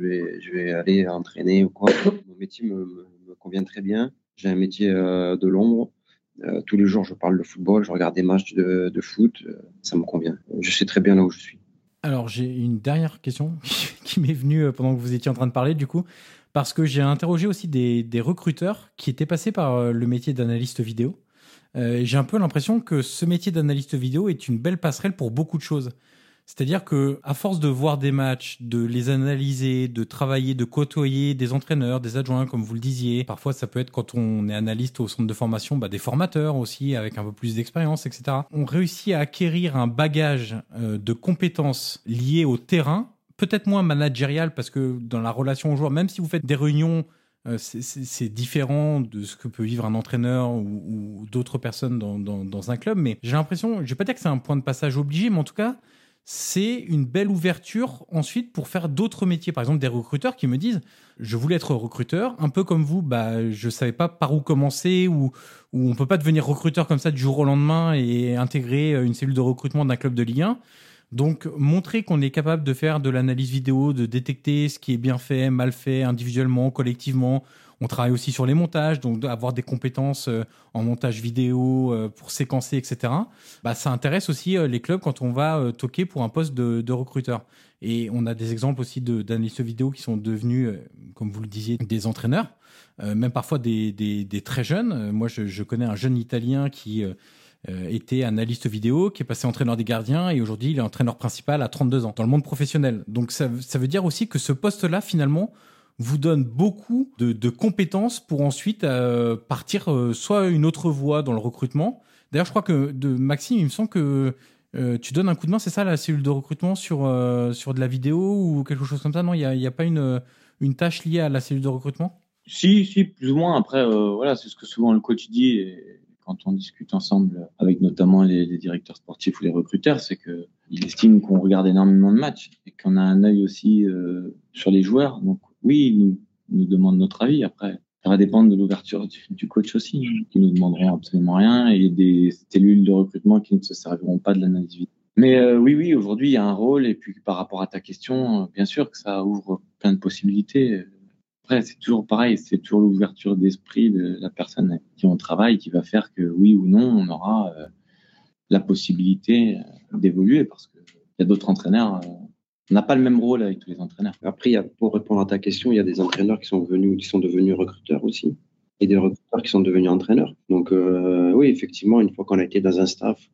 vais, aller entraîner ou quoi. Mon métier me convient très bien. J'ai un métier de l'ombre. Euh, tous les jours, je parle de football, je regarde des matchs de, foot, euh, ça me convient. Je sais très bien là où je suis. Alors, j'ai une dernière question qui m'est venue euh, pendant que vous étiez en train de parler, du coup, parce que j'ai interrogé aussi des, des, recruteurs qui étaient passés par le métier d'analyste vidéo. j'ai un peu l'impression que ce métier d'analyste vidéo est une belle passerelle pour beaucoup de choses. C'est-à-dire que à force de voir des matchs, de les analyser, de travailler, de côtoyer des entraîneurs, des adjoints, comme vous le disiez, parfois ça peut être quand on est analyste au centre de formation, bah, des formateurs aussi avec un peu plus d'expérience, etc. On réussit à acquérir un bagage euh, de compétences liées au terrain, peut-être moins managérial parce que dans la relation aux joueurs, même si vous faites des réunions euh, c'est différent de ce que peut vivre un entraîneur ou, d'autres personnes dans, dans, dans, un club, mais j'ai l'impression, je vais pas dire que c'est un point de passage obligé, mais en tout cas, c'est une belle ouverture ensuite pour faire d'autres métiers. Par exemple, des recruteurs qui me disent, je voulais être recruteur, un peu comme vous, bah, je savais pas par où commencer ou, ou on peut pas devenir recruteur comme ça du jour au lendemain et intégrer une cellule de recrutement d'un club de Ligue 1. Donc, montrer qu'on est capable de faire de l'analyse vidéo, de détecter ce qui est bien fait, mal fait, individuellement, collectivement, on travaille aussi sur les montages, donc avoir des compétences euh, en montage vidéo euh, pour séquencer, etc. Bah, ça intéresse aussi euh, les clubs quand on va toquer pour un poste de, recruteur. Et on a des exemples aussi d'analystes vidéo qui sont devenus, comme vous le disiez, des entraîneurs, même parfois des, très jeunes. Moi, je, connais un jeune Italien qui était analyste vidéo, qui est passé entraîneur des gardiens et aujourd'hui il est entraîneur principal à 32 ans dans le monde professionnel. Donc ça, ça veut dire aussi que ce poste-là, finalement, vous donne beaucoup de, compétences pour ensuite euh, partir euh, soit une autre voie dans le recrutement. D'ailleurs, je crois que Maxime, il me semble que tu donnes un coup de main, c'est ça, la cellule de recrutement sur, sur de la vidéo ou quelque chose comme ça? Non, il n'y a, a, pas une, une tâche liée à la cellule de recrutement? Si, si, plus ou moins. Après, voilà, c'est ce que souvent le coach dit. Et quand on discute ensemble avec notamment les, directeurs sportifs ou les recruteurs, c'est que il estime qu'on regarde énormément de matchs et qu'on a un œil aussi euh, sur les joueurs. Donc oui, il nous, nous demande notre avis. Après, ça va dépendre de l'ouverture du, du, coach aussi, hein, qui nous demanderont absolument rien, et des cellules de recrutement qui ne se serviront pas de l'analyse vidéo. Mais euh, oui, oui, aujourd'hui, il y a un rôle. Et puis par rapport à ta question, euh, bien sûr que ça ouvre plein de possibilités. Après, c'est toujours pareil, c'est toujours l'ouverture d'esprit de la personne avec qui on travaille qui va faire que oui ou non, on aura euh, la possibilité d'évoluer parce qu'il y a d'autres entraîneurs. Euh, on n'a pas le même rôle avec tous les entraîneurs. Après, pour répondre à ta question, il y a des entraîneurs qui sont venus, qui sont devenus recruteurs aussi, et des recruteurs qui sont devenus entraîneurs. Donc euh, oui, effectivement, une fois qu'on a été dans un staff,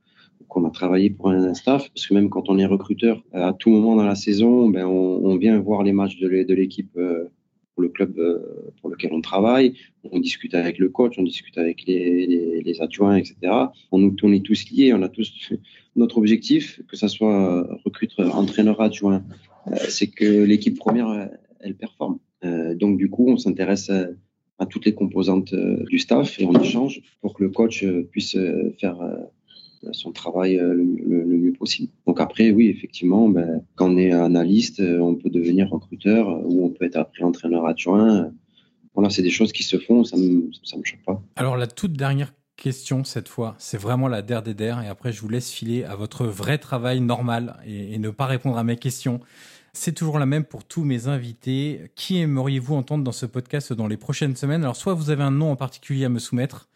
qu'on a travaillé pour un staff, parce que même quand on est recruteur, à tout moment dans la saison, ben, on, vient voir les matchs de l'équipe pour le club euh, pour lequel on travaille. On discute avec le coach, on discute avec les, adjoints, etc. On, est tous liés, on a tous notre objectif, que ce soit recruteur, entraîneur, adjoint, euh, c'est que l'équipe première, elle performe. Euh, donc du coup, on s'intéresse à, toutes les composantes du staff et on échange pour que le coach puisse faire son travail euh, le, mieux possible. Donc après, oui, effectivement, ben, quand on est analyste, euh, on peut devenir recruteur euh, ou on peut être après entraîneur adjoint. Voilà, c'est des choses qui se font, ça me, ça me choque pas. Alors la toute dernière question cette fois, c'est vraiment la der des der et après je vous laisse filer à votre vrai travail normal et, et ne pas répondre à mes questions. C'est toujours la même pour tous mes invités. Qui aimeriez-vous entendre dans ce podcast dans les prochaines semaines? Alors soit vous avez un nom en particulier à me soumettre,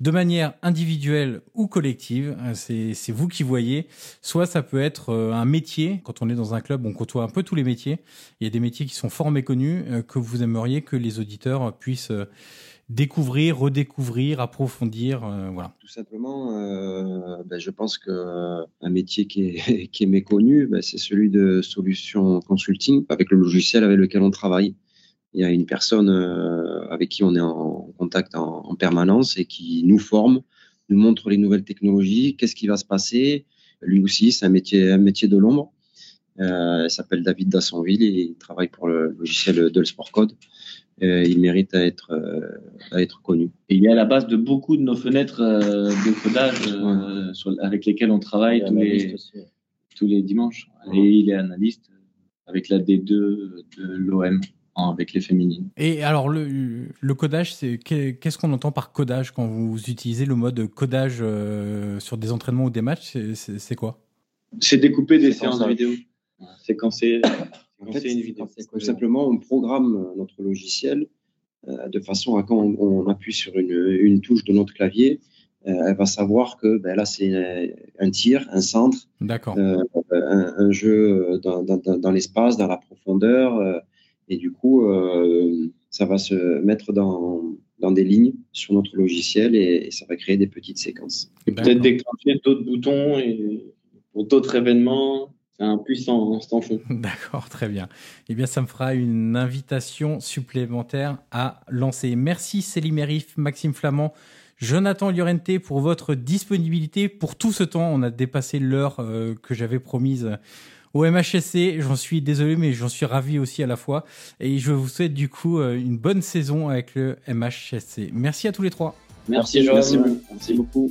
de manière individuelle ou collective, euh, c'est vous qui voyez. Soit ça peut être euh, un métier, quand on est dans un club, on côtoie un peu tous les métiers. Il y a des métiers qui sont fort méconnus, euh, que vous aimeriez que les auditeurs puissent découvrir, redécouvrir, approfondir, voilà. Tout simplement, euh, ben, je pense que un métier qui est, méconnu, ben, c'est celui de solution consulting avec le logiciel avec lequel on travaille il y a une personne euh, avec qui on est en contact en, permanence et qui nous forme, nous montre les nouvelles technologies, qu'est-ce qui va se passer. Lui aussi, c'est un métier, un métier de l'ombre. Euh, il s'appelle David Dassonville et il travaille pour le logiciel de Sport Code. Euh, il mérite à être, à être connu. Et il est à la base de beaucoup de nos fenêtres de codage sur, avec lesquelles on travaille tous les, tous les dimanches. Et il est analyste avec la D2 de l'OM avec les féminines. Et alors, le, le codage, c'est qu'est-ce qu'on entend par codage quand vous utilisez le mode codage euh, sur des entraînements ou des matchs? C'est quoi? C'est découper des séances de vidéo. Séquencer, en fait, une vidéo. Tout simplement, on programme notre logiciel euh, de façon à quand on, appuie sur une, une, touche de notre clavier, euh, elle va savoir que ben là, c'est un tir, un centre, euh, un, un, jeu dans, dans, dans l'espace, dans la profondeur et du coup, euh, ça va se mettre dans, dans des lignes sur notre logiciel et, ça va créer des petites séquences. Et peut-être déclencher d'autres boutons et pour d'autres événements. C'est un puissant instant fond. D'accord, très bien. Eh bien, ça me fera une invitation supplémentaire à lancer. Merci Céline Merif, Maxime Flamand, Jonathan Llorente pour votre disponibilité pour tout ce temps. On a dépassé l'heure euh, que j'avais promise au MHSC. J'en suis désolé, mais j'en suis ravi aussi à la fois. Et je vous souhaite du coup euh, une bonne saison avec le MHSC. Merci à tous les trois. Merci, Joël. Merci, Merci beaucoup.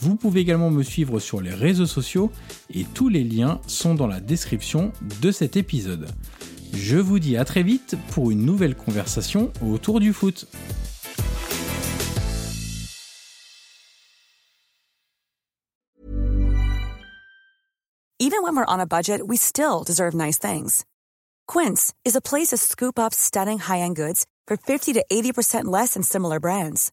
Vous pouvez également me suivre sur les réseaux sociaux et tous les liens sont dans la description de cet épisode. Je vous dis à très vite pour une nouvelle conversation autour du foot. Even when we're on a budget, we still deserve nice things. Quince is a place to scoop up stunning high-end goods for 50 to 80% less than similar brands.